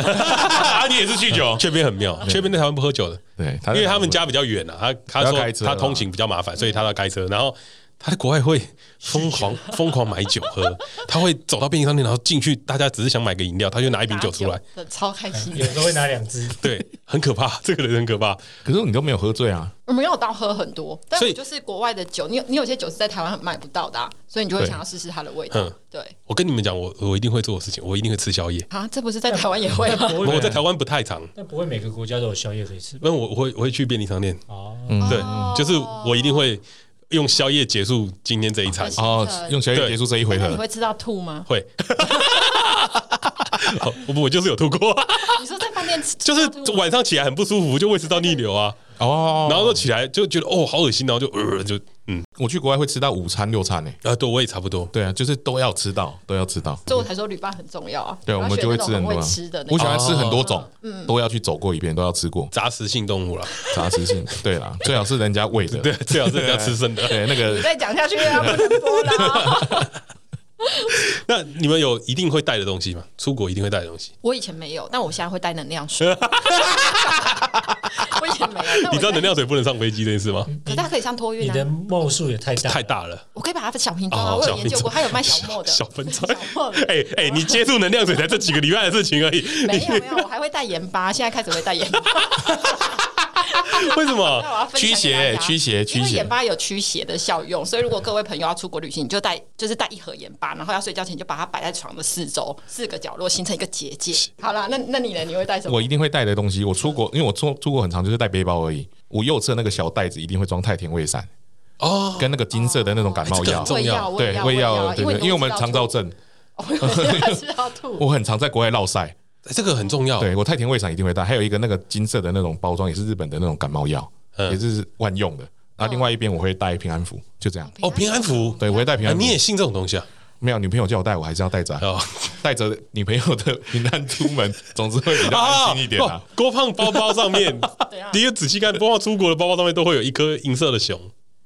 你也是酗酒？雀边很妙，雀边在台湾不喝酒的。对，因为他们家比较远啊，他他说他通勤比较麻烦，所以他要开车，然后。他在国外会疯狂疯狂买酒喝，他会走到便利商店，然后进去，大家只是想买个饮料，他就拿一瓶酒出来，超开心。有时候会拿两支，对，很可怕，这个人很可怕。可是你都没有喝醉啊？我没有到喝很多，所以就是国外的酒，你有你有些酒是在台湾买不到的，所以你就会想要试试它的味道。对，我跟你们讲，我我一定会做的事情，我一定会吃宵夜啊！这不是在台湾也会吗？我在台湾不太常，但不会每个国家都有宵夜可以吃。那我我会我会去便利商店哦，对，就是我一定会。用宵夜结束今天这一餐哦，用宵夜结束这一回合，你会吃到吐吗？会，我不，我就是有吐过。你说在饭店吃，就是晚上起来很不舒服，就胃食道逆流啊。哦，然后就起来就觉得哦好恶心，然后就呃就嗯，我去国外会吃到五餐六餐呢。啊，对，我也差不多。对啊，就是都要吃到，都要吃到。所以我才说旅伴很重要啊。对，我们就会吃很多。吃的，我喜欢吃很多种，嗯，都要去走过一遍，都要吃过。杂食性动物了，杂食性。对啦，最好是人家喂的，对，最好是人家吃生的。对，那个再讲下去要不能播了。那你们有一定会带的东西吗？出国一定会带的东西？我以前没有，但我现在会带能量水。我以前没有。你知道能量水不能上飞机这件事吗？可以上托运啊。你的墨数也太大太大了。我可以把它的小瓶装啊，我有研究过，它有卖小墨的。小分装。哎哎，你接触能量水才这几个礼拜的事情而已。没有没有，我还会带盐巴，现在开始会带盐巴。为什么？驱邪，驱邪，驱邪。因为盐巴有驱邪的效用，所以如果各位朋友要出国旅行，你就带，就是带一盒盐巴，然后要睡觉前就把它摆在床的四周四个角落，形成一个结界。好了，那那你呢？你会带什么？我一定会带的东西。我出国，因为我出出国很长，就是带背包而已。我右侧那个小袋子一定会装太田胃散哦，跟那个金色的那种感冒药，重要。对，胃药，对对，因为我们肠躁症，我很常在国外落赛。这个很重要，对，我太田胃散一定会带，还有一个那个金色的那种包装，也是日本的那种感冒药，也是万用的。然后另外一边我会带平安符，就这样。哦，平安符，对，我会带平安符。你也信这种东西啊？没有，女朋友叫我带，我还是要带着。哦，带着女朋友的平安出门，总之会比较安心一点啊。郭胖包包上面，第一个仔细看，包括出国的包包上面都会有一颗银色的熊。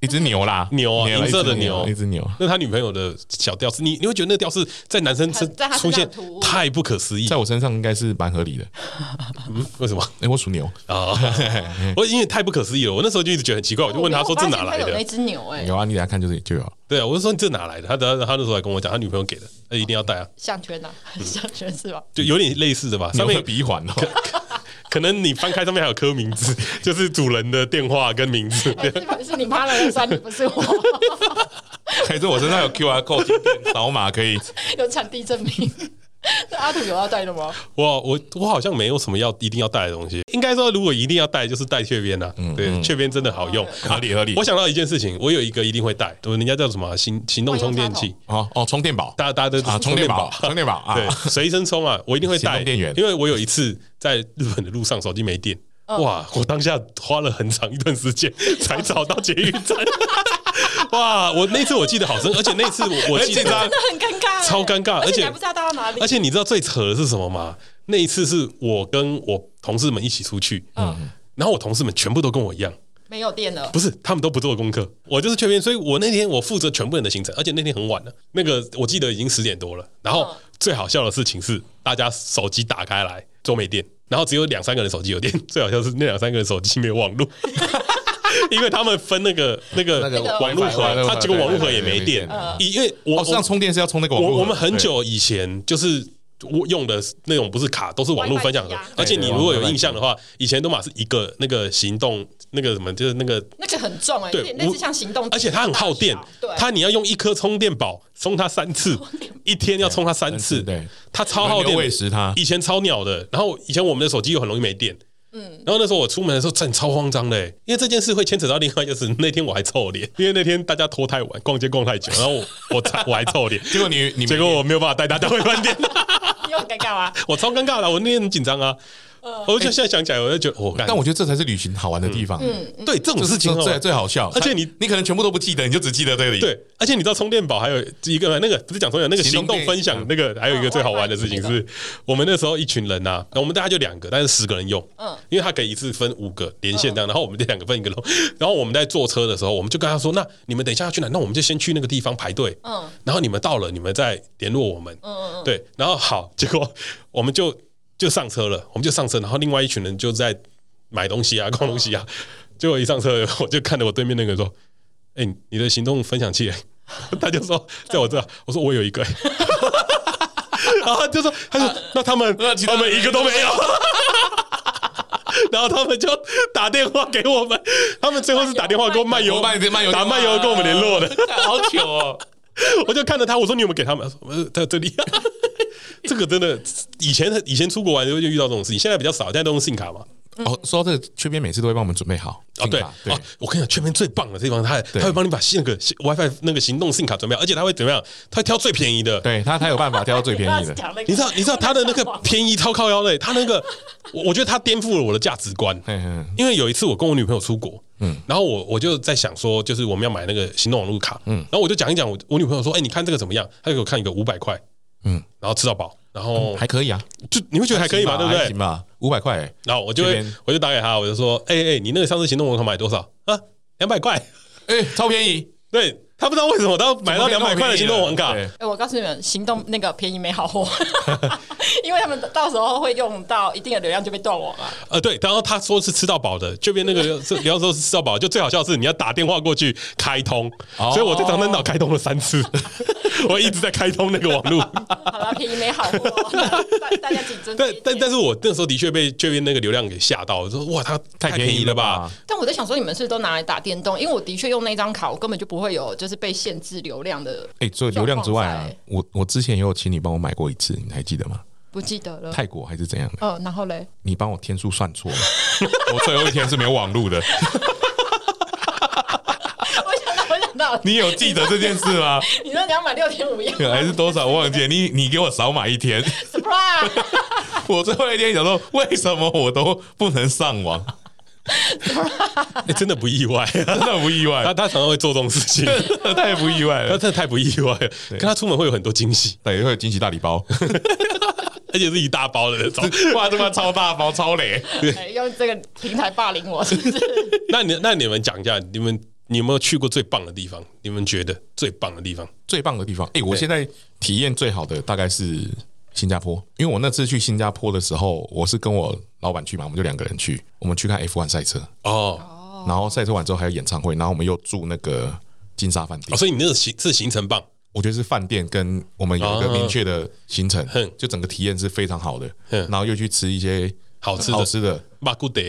一只牛啦，牛啊，银色的牛，一只牛。那他女朋友的小吊饰，你你会觉得那个吊饰在男生身出现太不可思议，在我身上应该是蛮合理的。嗯，为什么？哎，我属牛啊，我因为太不可思议了，我那时候就一直觉得很奇怪，我就问他说这哪来的？那只牛哎，有啊，你等下看就是就有。对啊，我就说你这哪来的？他等下他那时候还跟我讲，他女朋友给的，那一定要戴啊。项圈呐，项圈是吧？就有点类似的吧，上面有鼻环哦。可能你翻开上面还有刻名字，就是主人的电话跟名字。是你趴了算你不是我。还是我身上有 QR code 扫码可以 有产地证明。那阿土有要带的吗？我我我好像没有什么要一定要带的东西。应该说，如果一定要带，就是带雀边呐。嗯，对，雀边真的好用，合理合理。我想到一件事情，我有一个一定会带，人家叫什么行行动充电器。哦哦，充电宝，大家大家都啊，充电宝，充电宝。啊，对，随身充啊，我一定会带。电源，因为我有一次在日本的路上手机没电，哇，我当下花了很长一段时间 才找到捷运站。哇！我那次我记得好深，而且那次我我记得 真的很尴尬，超尴尬，而且还不知道到哪里。而且你知道最扯的是什么吗？那一次是我跟我同事们一起出去，嗯，然后我同事们全部都跟我一样没有电了，不是他们都不做功课，我就是缺边，所以我那天我负责全部人的行程，而且那天很晚了，那个我记得已经十点多了。然后最好笑的事情是，大家手机打开来都没电，然后只有两三个人手机有电，最好笑是那两三个人手机没有网络。因为他们分那个那个那个网络盒，他结果网络盒也没电。因为我这样充电是要充那个网络盒。我们很久以前就是我用的那种不是卡，都是网络分享盒。而且你如果有印象的话，以前都嘛是一个那个行动那个什么，就是那个那个很重哎，对，那是像行动，而且它很耗电。对，它你要用一颗充电宝充它三次，一天要充它三次。对，它超耗电。喂食它。以前超鸟的，然后以前我们的手机又很容易没电。嗯，然后那时候我出门的时候真的超慌张的，因为这件事会牵扯到另外就是 那天我还臭脸，因为那天大家拖太晚，逛街逛太久，然后我 我我还臭脸，结果你你结果我没有办法带大家回饭店，你很尴尬啊？我超尴尬的，我那天很紧张啊，我就现在想起来，我就觉得，我但我觉得这才是旅行好玩的地方。嗯，对，这种事情最最好笑。而且你你可能全部都不记得，你就只记得这里。对，而且你知道充电宝还有一个那个不是讲充电，那个行动分享那个还有一个最好玩的事情是，我们那时候一群人呐，我们大家就两个，但是十个人用。嗯，因为他可以一次分五个连线这样，然后我们这两个分一个。然后我们在坐车的时候，我们就跟他说：“那你们等一下要去哪？那我们就先去那个地方排队。嗯，然后你们到了，你们再联络我们。嗯嗯嗯，对。然后好，结果我们就就上车了，我们就上车，然后另外一群人就在买东西啊、逛东西啊。结果一上车，我就看着我对面那个人说：‘哎，你的行动分享器？’ 他就说：‘在我这。’我说：‘我有一个。’然后就说：‘他说那他们他们一个都没有。’然后他们就打电话给我们，他们最后是打电话给我漫游，漫漫游打漫游跟我们联络的，好糗哦！我就看着他，我说你有没有给他们？在这里，这个真的以前以前出国玩就遇到这种事情，现在比较少，现在都用信卡嘛。哦，说到这个，雀边每次都会帮我们准备好哦。对，对，我跟你讲，雀边最棒的地方，他他会帮你把那个 WiFi 那个行动信卡准备好，而且他会怎么样？他会挑最便宜的，对他他有办法挑最便宜的。你知道你知道他的那个便宜超靠腰的，他那个我我觉得他颠覆了我的价值观。因为有一次我跟我女朋友出国，嗯，然后我我就在想说，就是我们要买那个行动网络卡，嗯，然后我就讲一讲，我我女朋友说，哎，你看这个怎么样？她就给我看一个五百块，嗯，然后吃到饱。然后还可以啊，就你会觉得还可以吧，对不对？行吧，五百块。然后我就会，我就打给他，我就说，哎哎，你那个上次行动网卡买多少啊？两百块，哎，超便宜。对，他不知道为什么他买到两百块的行动网卡。哎，我告诉你们，行动那个便宜没好货，因为他们到时候会用到一定的流量就被断网了。呃，对，然后他说是吃到饱的，这边那个是聊说是吃到饱，就最好笑的是你要打电话过去开通，所以我这张灯岛开通了三次。我一直在开通那个网络，好了，便宜没好 货，大家谨遵。但但但是我那时候的确被这边那个流量给吓到，我说哇，他太便宜了吧？但我在想说，你们是不是都拿来打电动？因为我的确用那张卡，我根本就不会有就是被限制流量的。哎，做流量之外啊，我我之前也有请你帮我买过一次，你还记得吗？不记得了。泰国还是怎样的？哦，然后嘞，你帮我天数算错了，我最后一天是没有网路的。我想，我想到了 你有记得这件事吗？你说你要买六天五夜还是多少？我忘记了。你你给我少买一天。Surprise！我最后一天想说，为什么我都不能上网？欸、真的不意外，真的不意外。他他常常会做这种事情，太不意外了。他真的太不意外了。跟他出门会有很多惊喜，对，会有惊喜大礼包，而且是一大包的那种。哇，这么超大包，超雷！用这个平台霸凌我，是不是？那你那你们讲一下，你们。你有没有去过最棒的地方？你们觉得最棒的地方？最棒的地方？哎，我现在体验最好的大概是新加坡，因为我那次去新加坡的时候，我是跟我老板去嘛，我们就两个人去，我们去看 F1 赛车哦，然后赛车完之后还有演唱会，然后我们又住那个金沙饭店。哦，所以你那个行是行程棒？我觉得是饭店跟我们有一个明确的行程，就整个体验是非常好的。然后又去吃一些好吃好吃的，马古德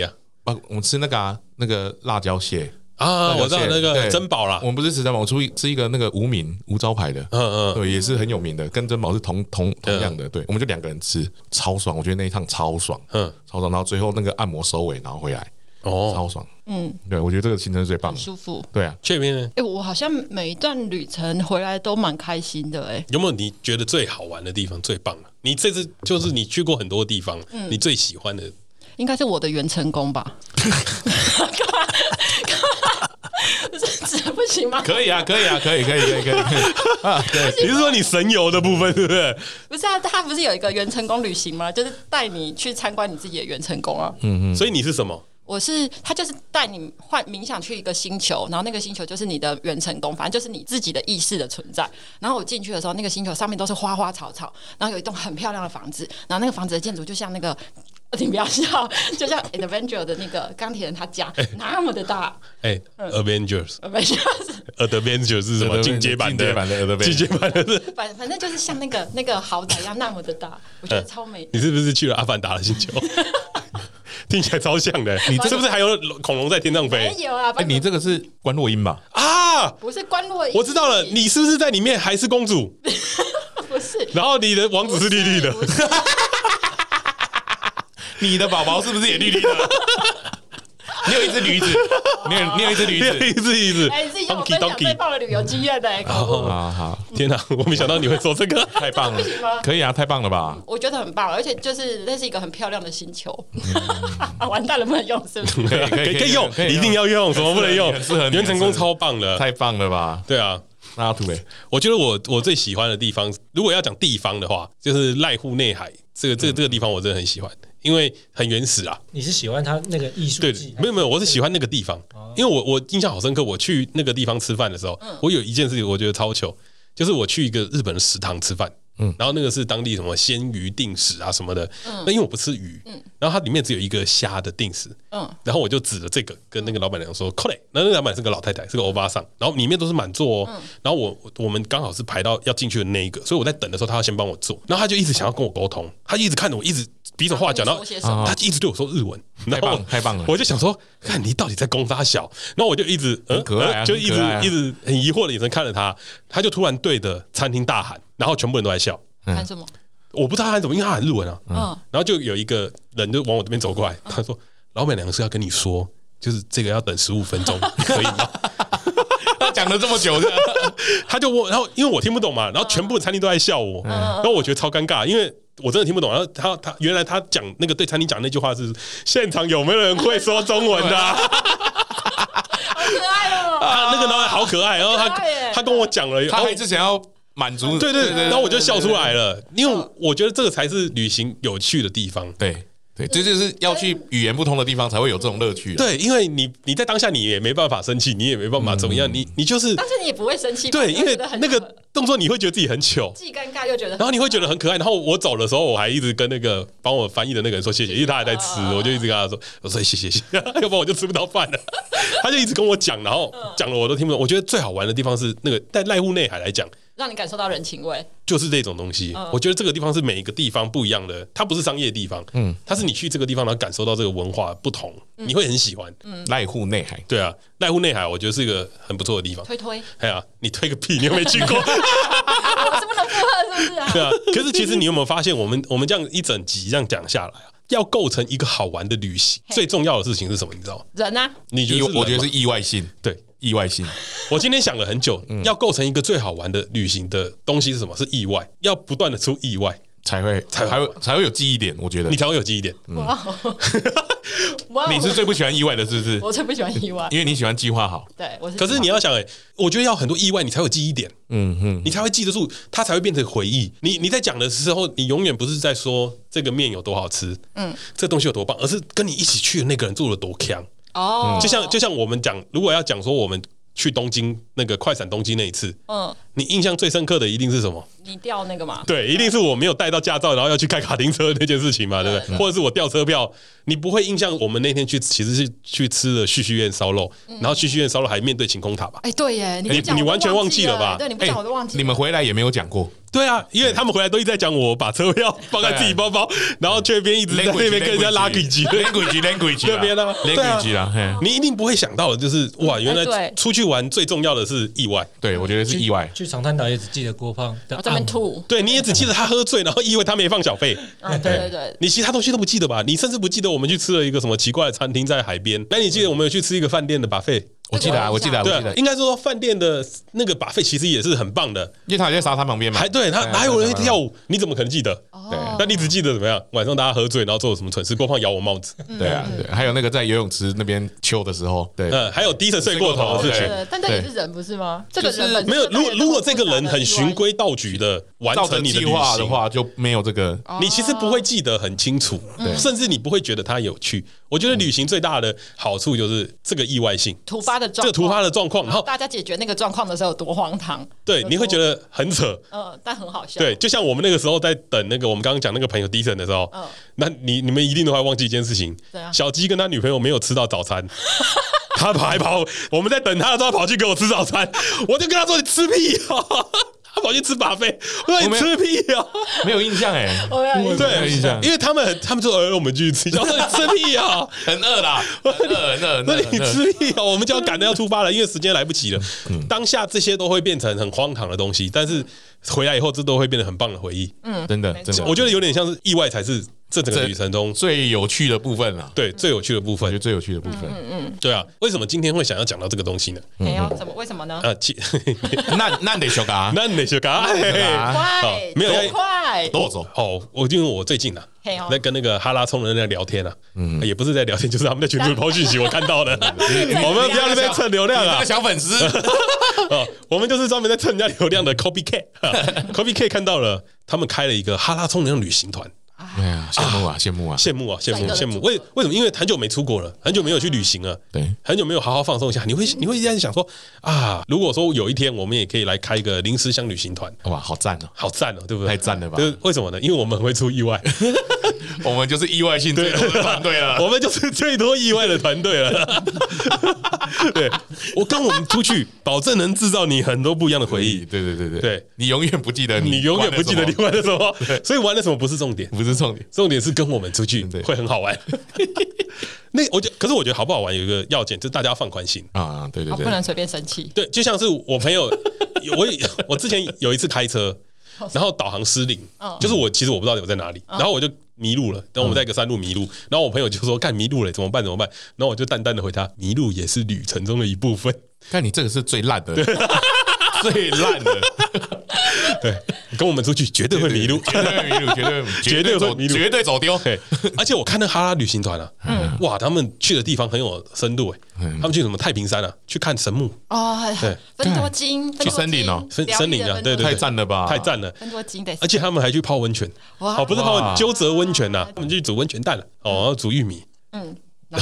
啊，我们吃那个啊，那个辣椒蟹。啊，我知道那个珍宝啦，我们不是吃珍宝，我出吃一个那个无名无招牌的，嗯嗯，对，也是很有名的，跟珍宝是同同同样的，对，我们就两个人吃，超爽，我觉得那一趟超爽，嗯，超爽，然后最后那个按摩收尾，然后回来，哦，超爽，嗯，对，我觉得这个行程是最棒的，舒服，对啊，这边呢？哎，我好像每一段旅程回来都蛮开心的，哎，有没有你觉得最好玩的地方？最棒的？你这次就是你去过很多地方，你最喜欢的？应该是我的元成功吧。这不行吗？可以啊，可以啊，可以，可以，可以，可以啊！对，你是说你神游的部分，是不是？不是啊，他不是有一个元成功旅行吗？就是带你去参观你自己的元成功啊。嗯嗯。所以你是什么？我是他，就是带你换冥想去一个星球，然后那个星球就是你的元成功，反正就是你自己的意识的存在。然后我进去的时候，那个星球上面都是花花草草，然后有一栋很漂亮的房子，然后那个房子的建筑就像那个。你不要笑，就像 Avenger 的那个钢铁人他家那么的大。哎，Avengers，Avengers，Avengers 是什么？进阶版的，进阶版的，反反正就是像那个那个豪宅一样那么的大，我觉得超美。你是不是去了阿凡达的星球？听起来超像的。你是不是还有恐龙在天上飞？没有啊。哎，你这个是观落音吧？啊，不是观落音。我知道了，你是不是在里面还是公主？不是。然后你的王子是绿绿的。你的宝宝是不是也绿绿的？你有一只驴子，你有你有一只驴子，一只驴子。哎，你自己跟我分享最棒的旅游经验的。好好，天哪，我没想到你会说这个，太棒了，可以啊，太棒了吧？我觉得很棒，而且就是那是一个很漂亮的星球。完蛋了，不能用是不是？可以可以可以用，一定要用，什么不能用？很适合元成功超棒的，太棒了吧？对啊。那阿土诶，我觉得我我最喜欢的地方，如果要讲地方的话，就是濑户内海这个这个这个地方，我真的很喜欢，因为很原始啊。你是喜欢他那个艺术？对，没有没有，我是喜欢那个地方，因为我我印象好深刻。我去那个地方吃饭的时候，我有一件事情我觉得超糗，就是我去一个日本的食堂吃饭。嗯，然后那个是当地什么鲜鱼定食啊什么的，嗯，那因为我不吃鱼，嗯，然后它里面只有一个虾的定食，嗯，然后我就指着这个跟那个老板娘说，扣嘞，那那个老板是个老太太，是个欧巴桑，然后里面都是满座哦，然后我我们刚好是排到要进去的那一个，所以我在等的时候，他要先帮我做，然后他就一直想要跟我沟通，他一直看着我，一直比手画脚，然后他一直对我说日文，太棒太棒了，我就想说，看你到底在攻啥小，然后我就一直很可爱，就一直一直很疑惑的眼神看着他，他就突然对着餐厅大喊，然后全部人都在笑。喊什么？我不知道他喊什么，因为他喊日文啊。嗯，然后就有一个人就往我这边走过来，他说：“老板娘是要跟你说，就是这个要等十五分钟，可以吗？” 他讲了这么久，他就问，然后因为我听不懂嘛，然后全部的餐厅都在笑我，然后我觉得超尴尬，因为我真的听不懂。然后他他原来他讲那个对餐厅讲那句话是：现场有没有人会说中文的？他那个老板好可爱，然后他他跟我讲了，他一直想要。满足对对对，然后我就笑出来了，因为我觉得这个才是旅行有趣的地方。对对，这就是要去语言不通的地方才会有这种乐趣。对，因为你你在当下你也没办法生气，你也没办法怎么样，你你就是，但是你也不会生气。对，因为那个动作你会觉得自己很糗，既尴尬又觉得，然后你会觉得很可爱。然后我走的时候，我还一直跟那个帮我翻译的那个人说谢谢，因为他还在吃，我就一直跟他说我说谢谢谢谢，要不然我就吃不到饭了。他就一直跟我讲，然后讲了我都听不懂。我觉得最好玩的地方是那个在濑户内海来讲。让你感受到人情味，就是这种东西。我觉得这个地方是每一个地方不一样的，它不是商业地方，嗯，它是你去这个地方然后感受到这个文化不同，你会很喜欢。嗯，濑户内海，对啊，濑户内海，我觉得是一个很不错的地方。推推，哎呀，你推个屁，你又没去过，我是不能附和，是不是啊？对啊，可是其实你有没有发现，我们我们这样一整集这样讲下来啊，要构成一个好玩的旅行，最重要的事情是什么？你知道吗？人啊，你觉得？我觉得是意外性，对。意外性，我今天想了很久，要构成一个最好玩的旅行的东西是什么？是意外，要不断的出意外才会才才会才会有记忆点。我觉得你才会有记忆点。哇，你是最不喜欢意外的，是不是？我最不喜欢意外，因为你喜欢计划好。对，我是。可是你要想，哎，我觉得要很多意外，你才有记忆点。嗯嗯，你才会记得住，它才会变成回忆。你你在讲的时候，你永远不是在说这个面有多好吃，嗯，这东西有多棒，而是跟你一起去的那个人做了多强。哦，就像就像我们讲，如果要讲说我们去东京那个快闪东京那一次，嗯，你印象最深刻的一定是什么？你掉那个嘛？对，一定是我没有带到驾照，然后要去开卡丁车那件事情嘛，对不对？或者是我掉车票，你不会印象我们那天去其实是去吃了旭旭苑烧肉，然后旭旭苑烧肉还面对晴空塔吧？哎，对耶，你你完全忘记了吧？对，你不讲我都忘记。你们回来也没有讲过。对啊，因为他们回来都一直在讲我把车票放在自己包包，然后这边一直在那边跟人家拉轨迹，连轨迹连轨迹那边呢，连轨迹啦，你一定不会想到的就是哇，原来出去玩最重要的是意外。对，我觉得是意外。去长滩岛也只记得郭胖吐，对，你也只记得他喝醉，然后以为他没放小费。对对对，你其他东西都不记得吧？你甚至不记得我们去吃了一个什么奇怪的餐厅在海边，那你记得我们有去吃一个饭店的 buffet？我记得啊，我记得啊，对，应该说饭店的那个 buffet 其实也是很棒的，因为他还在沙滩旁边嘛。还对他哪有人会跳舞？你怎么可能记得？对，那你只记得怎么样？晚上大家喝醉，然后做了什么蠢事？郭胖咬我帽子。对啊，对，还有那个在游泳池那边秋的时候，对，嗯，还有低沉睡过头的事情。但这也是人不是吗？这个人没有。如果如果这个人很循规蹈矩的完成你的计划的话，就没有这个。你其实不会记得很清楚，甚至你不会觉得它有趣。我觉得旅行最大的好处就是这个意外性，突发这个突发的状况，然后大家解决那个状况的时候有多荒唐，对，你会觉得很扯，嗯，但很好笑，对，就像我们那个时候在等那个我们刚刚讲那个朋友 Dison 的时候，嗯，那你你们一定都会忘记一件事情，小鸡跟他女朋友没有吃到早餐，他跑还跑，我们在等他的时候跑去给我吃早餐，我就跟他说，你吃屁哦。他跑去吃 buffet，我说你吃屁啊！没有印象哎，对，没有印象，因为他们他们说呃，我们继续吃，我说你吃屁啊，很饿啦，很饿很饿，那你吃屁啊！我们就要赶着要出发了，因为时间来不及了。当下这些都会变成很荒唐的东西，但是回来以后，这都会变得很棒的回忆。嗯，真的真的，我觉得有点像是意外才是这整个旅程中最有趣的部分了。对，最有趣的部分，我觉得最有趣的部分。嗯嗯，对啊。为什么今天会想要讲到这个东西呢？没有，怎么？为什么呢？啊，其 那那得修改，那得修改，快，没有要快，多走。哦，我因为我最近呢，在跟那个哈拉聪的人在聊天啊，嗯，也不是在聊天，就是他们在群组抛讯息，我看到的。我们不要那边蹭流量啊，小粉丝。哦，我们就是专门在蹭人家流量的。Copycat，Copycat 看到了，他们开了一个哈拉聪的旅行团。哎呀，羡慕啊，羡慕啊，羡慕啊，羡慕，羡慕。为为什么？因为很久没出国了，很久没有去旅行了，对，很久没有好好放松一下。你会你会一样想说啊，如果说有一天我们也可以来开一个零食箱旅行团，哇，好赞哦，好赞哦，对不对？太赞了吧？就是为什么呢？因为我们很会出意外，我们就是意外性最多的团队了，我们就是最多意外的团队了。对，我跟我们出去，保证能制造你很多不一样的回忆。对对对对，对你永远不记得你永远不记得你玩的什么，所以玩的什么不是重点，不是重点，重点是跟我们出去会很好玩。那我觉得，可是我觉得好不好玩有一个要件，就是大家要放宽心啊，对对对，不能随便生气。对，就像是我朋友，我我之前有一次开车，然后导航失灵，就是我其实我不知道我在哪里，然后我就。迷路了，然后我们在一个山路迷路，然后我朋友就说：“看迷路了，怎么办？怎么办？”然后我就淡淡的回他：“迷路也是旅程中的一部分。”看你这个是最烂的，最烂的。对，跟我们出去绝对会迷路，绝对会迷路，绝对绝对会迷路，绝对走丢。而且我看那哈拉旅行团啊，哇，他们去的地方很有深度哎，他们去什么太平山啊，去看神木。哦，对，分多金，去森林哦，森森林啊，对对，太赞了吧，太赞了，分多金的，而且他们还去泡温泉，哦，不是泡温，鸠泽温泉呐，他们去煮温泉蛋了，哦，煮玉米，嗯，然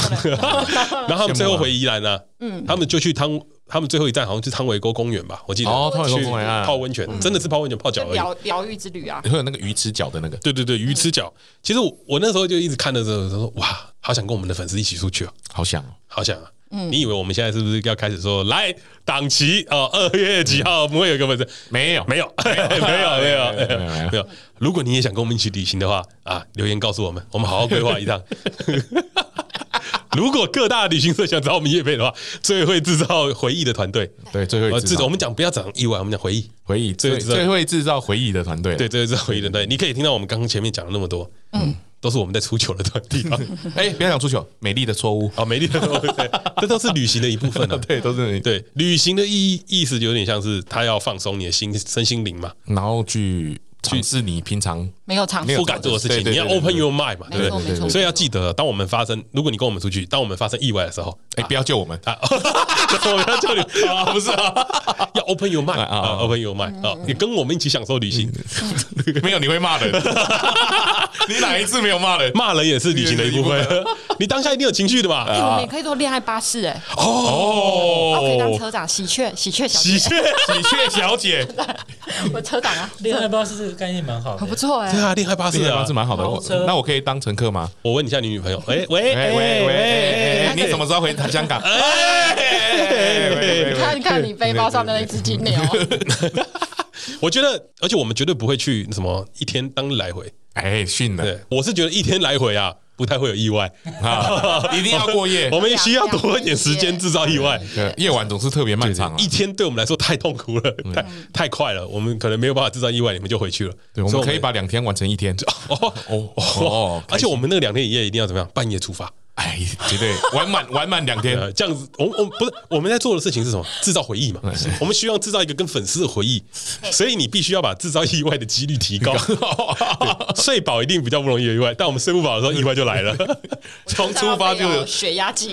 后 他们最后回宜兰呢，嗯，他们就去汤。他们最后一站好像是汤唯沟公园吧，我记得哦，汤唯沟公园啊，泡温泉，真的是泡温泉泡脚而已。疗疗愈之旅啊，会有那个鱼吃脚的那个，对对对，鱼吃脚。其实我我那时候就一直看的时候说，哇，好想跟我们的粉丝一起出去哦，好想，好想啊。嗯，你以为我们现在是不是要开始说来档期哦？二月几号我们会有个粉丝？没有，没有，没有，没有，没有。如果你也想跟我们一起旅行的话啊，留言告诉我们，我们好好规划一趟。如果各大旅行社想找我们业配的话，最会制造回忆的团队，对，最会制造。我们讲不要讲意外，我们讲回忆，回忆最最会制造回忆的团队，对，最会制造回忆的团队。你可以听到我们刚刚前面讲了那么多，嗯，都是我们在出糗的地方。哎，不要讲出糗，美丽的错误啊，美丽的错误，对，这都是旅行的一部分啊，对，都是对旅行的意义意思，有点像是他要放松你的心身心灵嘛，然后去。尝试你平常没有尝试、不敢做的事情，你要 open your mind 嘛，对不对？所以要记得，当我们发生，如果你跟我们出去，当我们发生意外的时候，哎，不要救我们啊！我们要救你 啊！不是啊，要 open your mind 啊，open your mind 啊！你跟我们一起享受旅行，没有你会骂人，你哪一次没有骂人？骂人也是旅行的一部分。你当下一定有情绪的吧？我们也可以做恋爱巴士哎！哦，可以当车长，喜鹊，喜鹊小姐，喜鹊，喜鹊小姐，我车长啊，恋爱巴士这个。概念蛮好的，很不错哎。对啊，恋爱巴士，恋爱巴士蛮好的。那我可以当乘客吗？我问一下你女朋友。喂喂喂喂，你什么时候回香港？看看你背包上的那只金牛。我觉得，而且我们绝对不会去什么一天当来回。哎，训了。我是觉得一天来回啊。不太会有意外 啊！一定要过夜，我们需要多一点时间制造意外。夜晚总是特别漫长，一天对我们来说太痛苦了，太太快了，我们可能没有办法制造意外，你们就回去了。对，我们可以把两天完成一天。哦哦哦！而且我们那个两天一夜一定要怎么样？半夜出发。哎，绝对玩满玩满两天，这样子，我我不是我们在做的事情是什么？制造回忆嘛。我们希望制造一个跟粉丝的回忆，所以你必须要把制造意外的几率提高。睡饱一定比较不容易有意外，但我们睡不饱的时候，意外就来了。从出发就有血压计，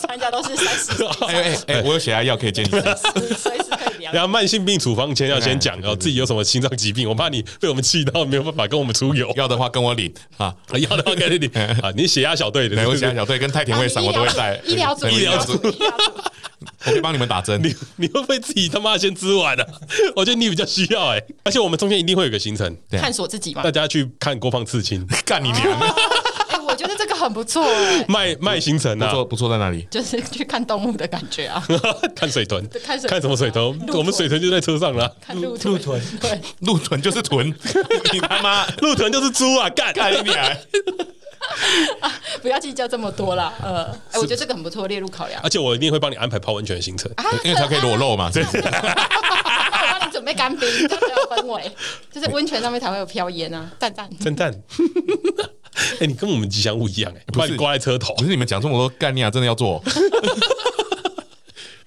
参加都是三十。哎哎哎，我有血压药可以借你。随时然后慢性病处方前要先讲，然后自己有什么心脏疾病，我怕你被我们气到没有办法跟我们出游。要的话跟我领啊，要的话跟你领 啊，你血压小队的。我血压小队跟太田会上我都会带医疗组，医疗组，我可以帮你们打针。你你会不会自己他妈先吃完啊？我觉得你比较需要哎，而且我们中间一定会有个行程，探索自己吧。大家去看郭胖刺青，干你娘！哎，我觉得这个很不错哎，卖卖行程啊，不错不错在哪里？就是去看动物的感觉啊，看水豚，看看什么水豚？我们水豚就在车上了，看鹿鹿豚，对，鹿豚就是豚，你他妈。鹿豚就是猪啊！干。干你娘！不要计较这么多了，呃，哎，我觉得这个很不错，列入考量。而且我一定会帮你安排泡温泉的行程，因为它可以裸露嘛。对，我帮你准备干冰，这个氛围，就是温泉上面才会有飘烟啊，赞赞。赞赞。哎，你跟我们吉祥物一样哎，把你挂在车头。不是你们讲这么多概念啊，真的要做？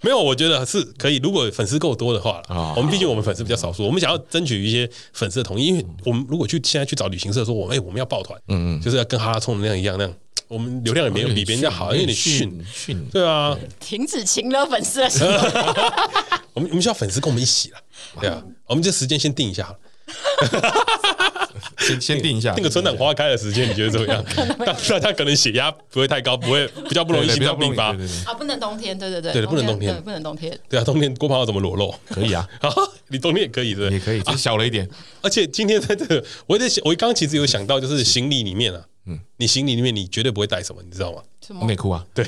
没有，我觉得是可以。如果粉丝够多的话，我们毕竟我们粉丝比较少数，我们想要争取一些粉丝的同意。因为我们如果去现在去找旅行社说，我们哎，我们要抱团，嗯嗯，就是要跟哈拉冲的那样一样那样。我们流量也没有比别人家好，有点逊逊。对啊，停止情了粉丝的时候，我们我们需要粉丝跟我们一起了。对啊，我们这时间先定一下。先先定一下，定个春暖花开的时间，你觉得怎么样？大大家可能血压不会太高，不会比较不容易心脏病发啊。不能冬天，对对对，对不能冬天，不能冬天。对啊，冬天郭胖要怎么裸露？可以啊，你冬天也可以，对，也可以，只是小了一点。而且今天在这个，我在想，我刚刚其实有想到，就是行李里面啊，嗯，你行李里面你绝对不会带什么，你知道吗？什么？内裤啊？对。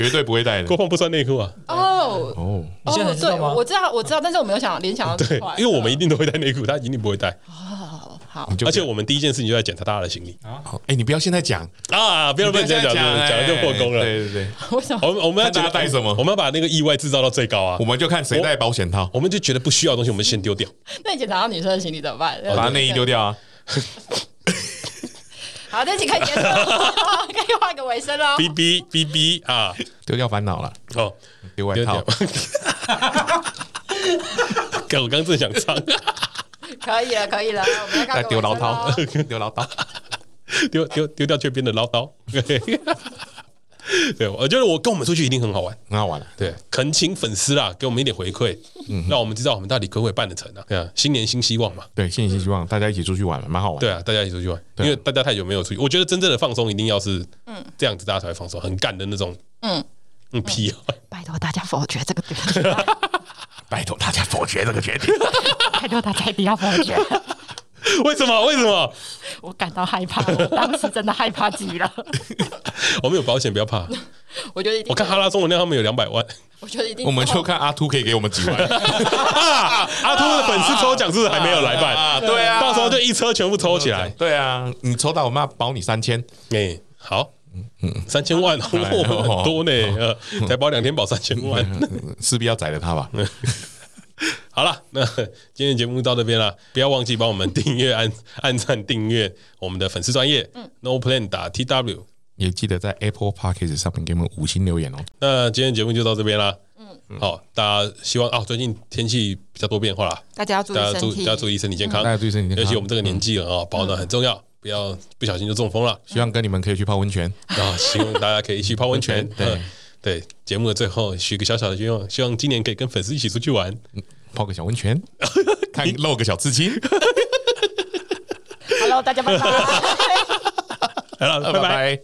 绝对不会带的，郭胖不穿内裤啊！哦哦，你现在知道吗？我知道，我知道，但是我没有想联想到对，因为我们一定都会带内裤，他一定不会带。哦，好，而且我们第一件事情就在检查大家的行李啊。哎，你不要现在讲啊！不要不要这样讲，讲了就破功了。对对对，为什么？我们我们要大家带什么？我们要把那个意外制造到最高啊！我们就看谁带保险套，我们就觉得不需要的东西，我们先丢掉。那你检查到女生的行李怎么办？把内衣丢掉啊！好，这集可以结束了，可以换个尾声喽。B B B B 啊，丢掉烦恼了。哦，丢外套。我刚正想唱。可以了，可以了，我们要丢唠叨，丢唠叨，丢丢丢掉这边的唠叨。对，我觉得我跟我们出去一定很好玩，很好玩。对，恳请粉丝啦，给我们一点回馈，嗯，让我们知道我们到底可不可以办得成啊？对啊，新年新希望嘛。对，新年新希望，大家一起出去玩，蛮好玩。对啊，大家一起出去玩，因为大家太久没有出去，我觉得真正的放松一定要是，嗯，这样子大家才会放松，很干的那种，嗯嗯屁。拜托大家否决这个决定，拜托大家否决这个决定，拜托大家一定要否决。为什么？为什么？我感到害怕，我 当时真的害怕极了。我们有保险，不要怕。我觉得，我看哈拉充能量他们有两百万。我觉得一定。我们就看阿秃可以给我们几万。阿秃的粉丝抽奖是不是还没有来办啊？对啊，到时候就一车全部抽起来。对啊，你抽到我们要保你三千。哎，好，嗯嗯，三千万，很多呢。呃，才保两天保三千万，势必要宰了他吧。好了，那 今天节目到这边了，不要忘记帮我们订阅、按按赞、订阅我们的粉丝专业。嗯，No Plan 打 T W，也记得在 Apple Podcast 上面给我们五星留言哦。那今天节目就到这边了。嗯，好，大家希望啊，最近天气比较多变化了，大家要注意身体，大家注意身体健康，大家注意身体健康。尤其我们这个年纪了啊，保暖很重要，不要不小心就中风了。希望跟你们可以去泡温泉 啊，希望大家可以一起泡温泉。对对，节目的最后许个小小的愿望，希望今年可以跟粉丝一起出去玩。泡个小温泉，看露个小刺青。Hello，大家拜拜。好了，拜拜。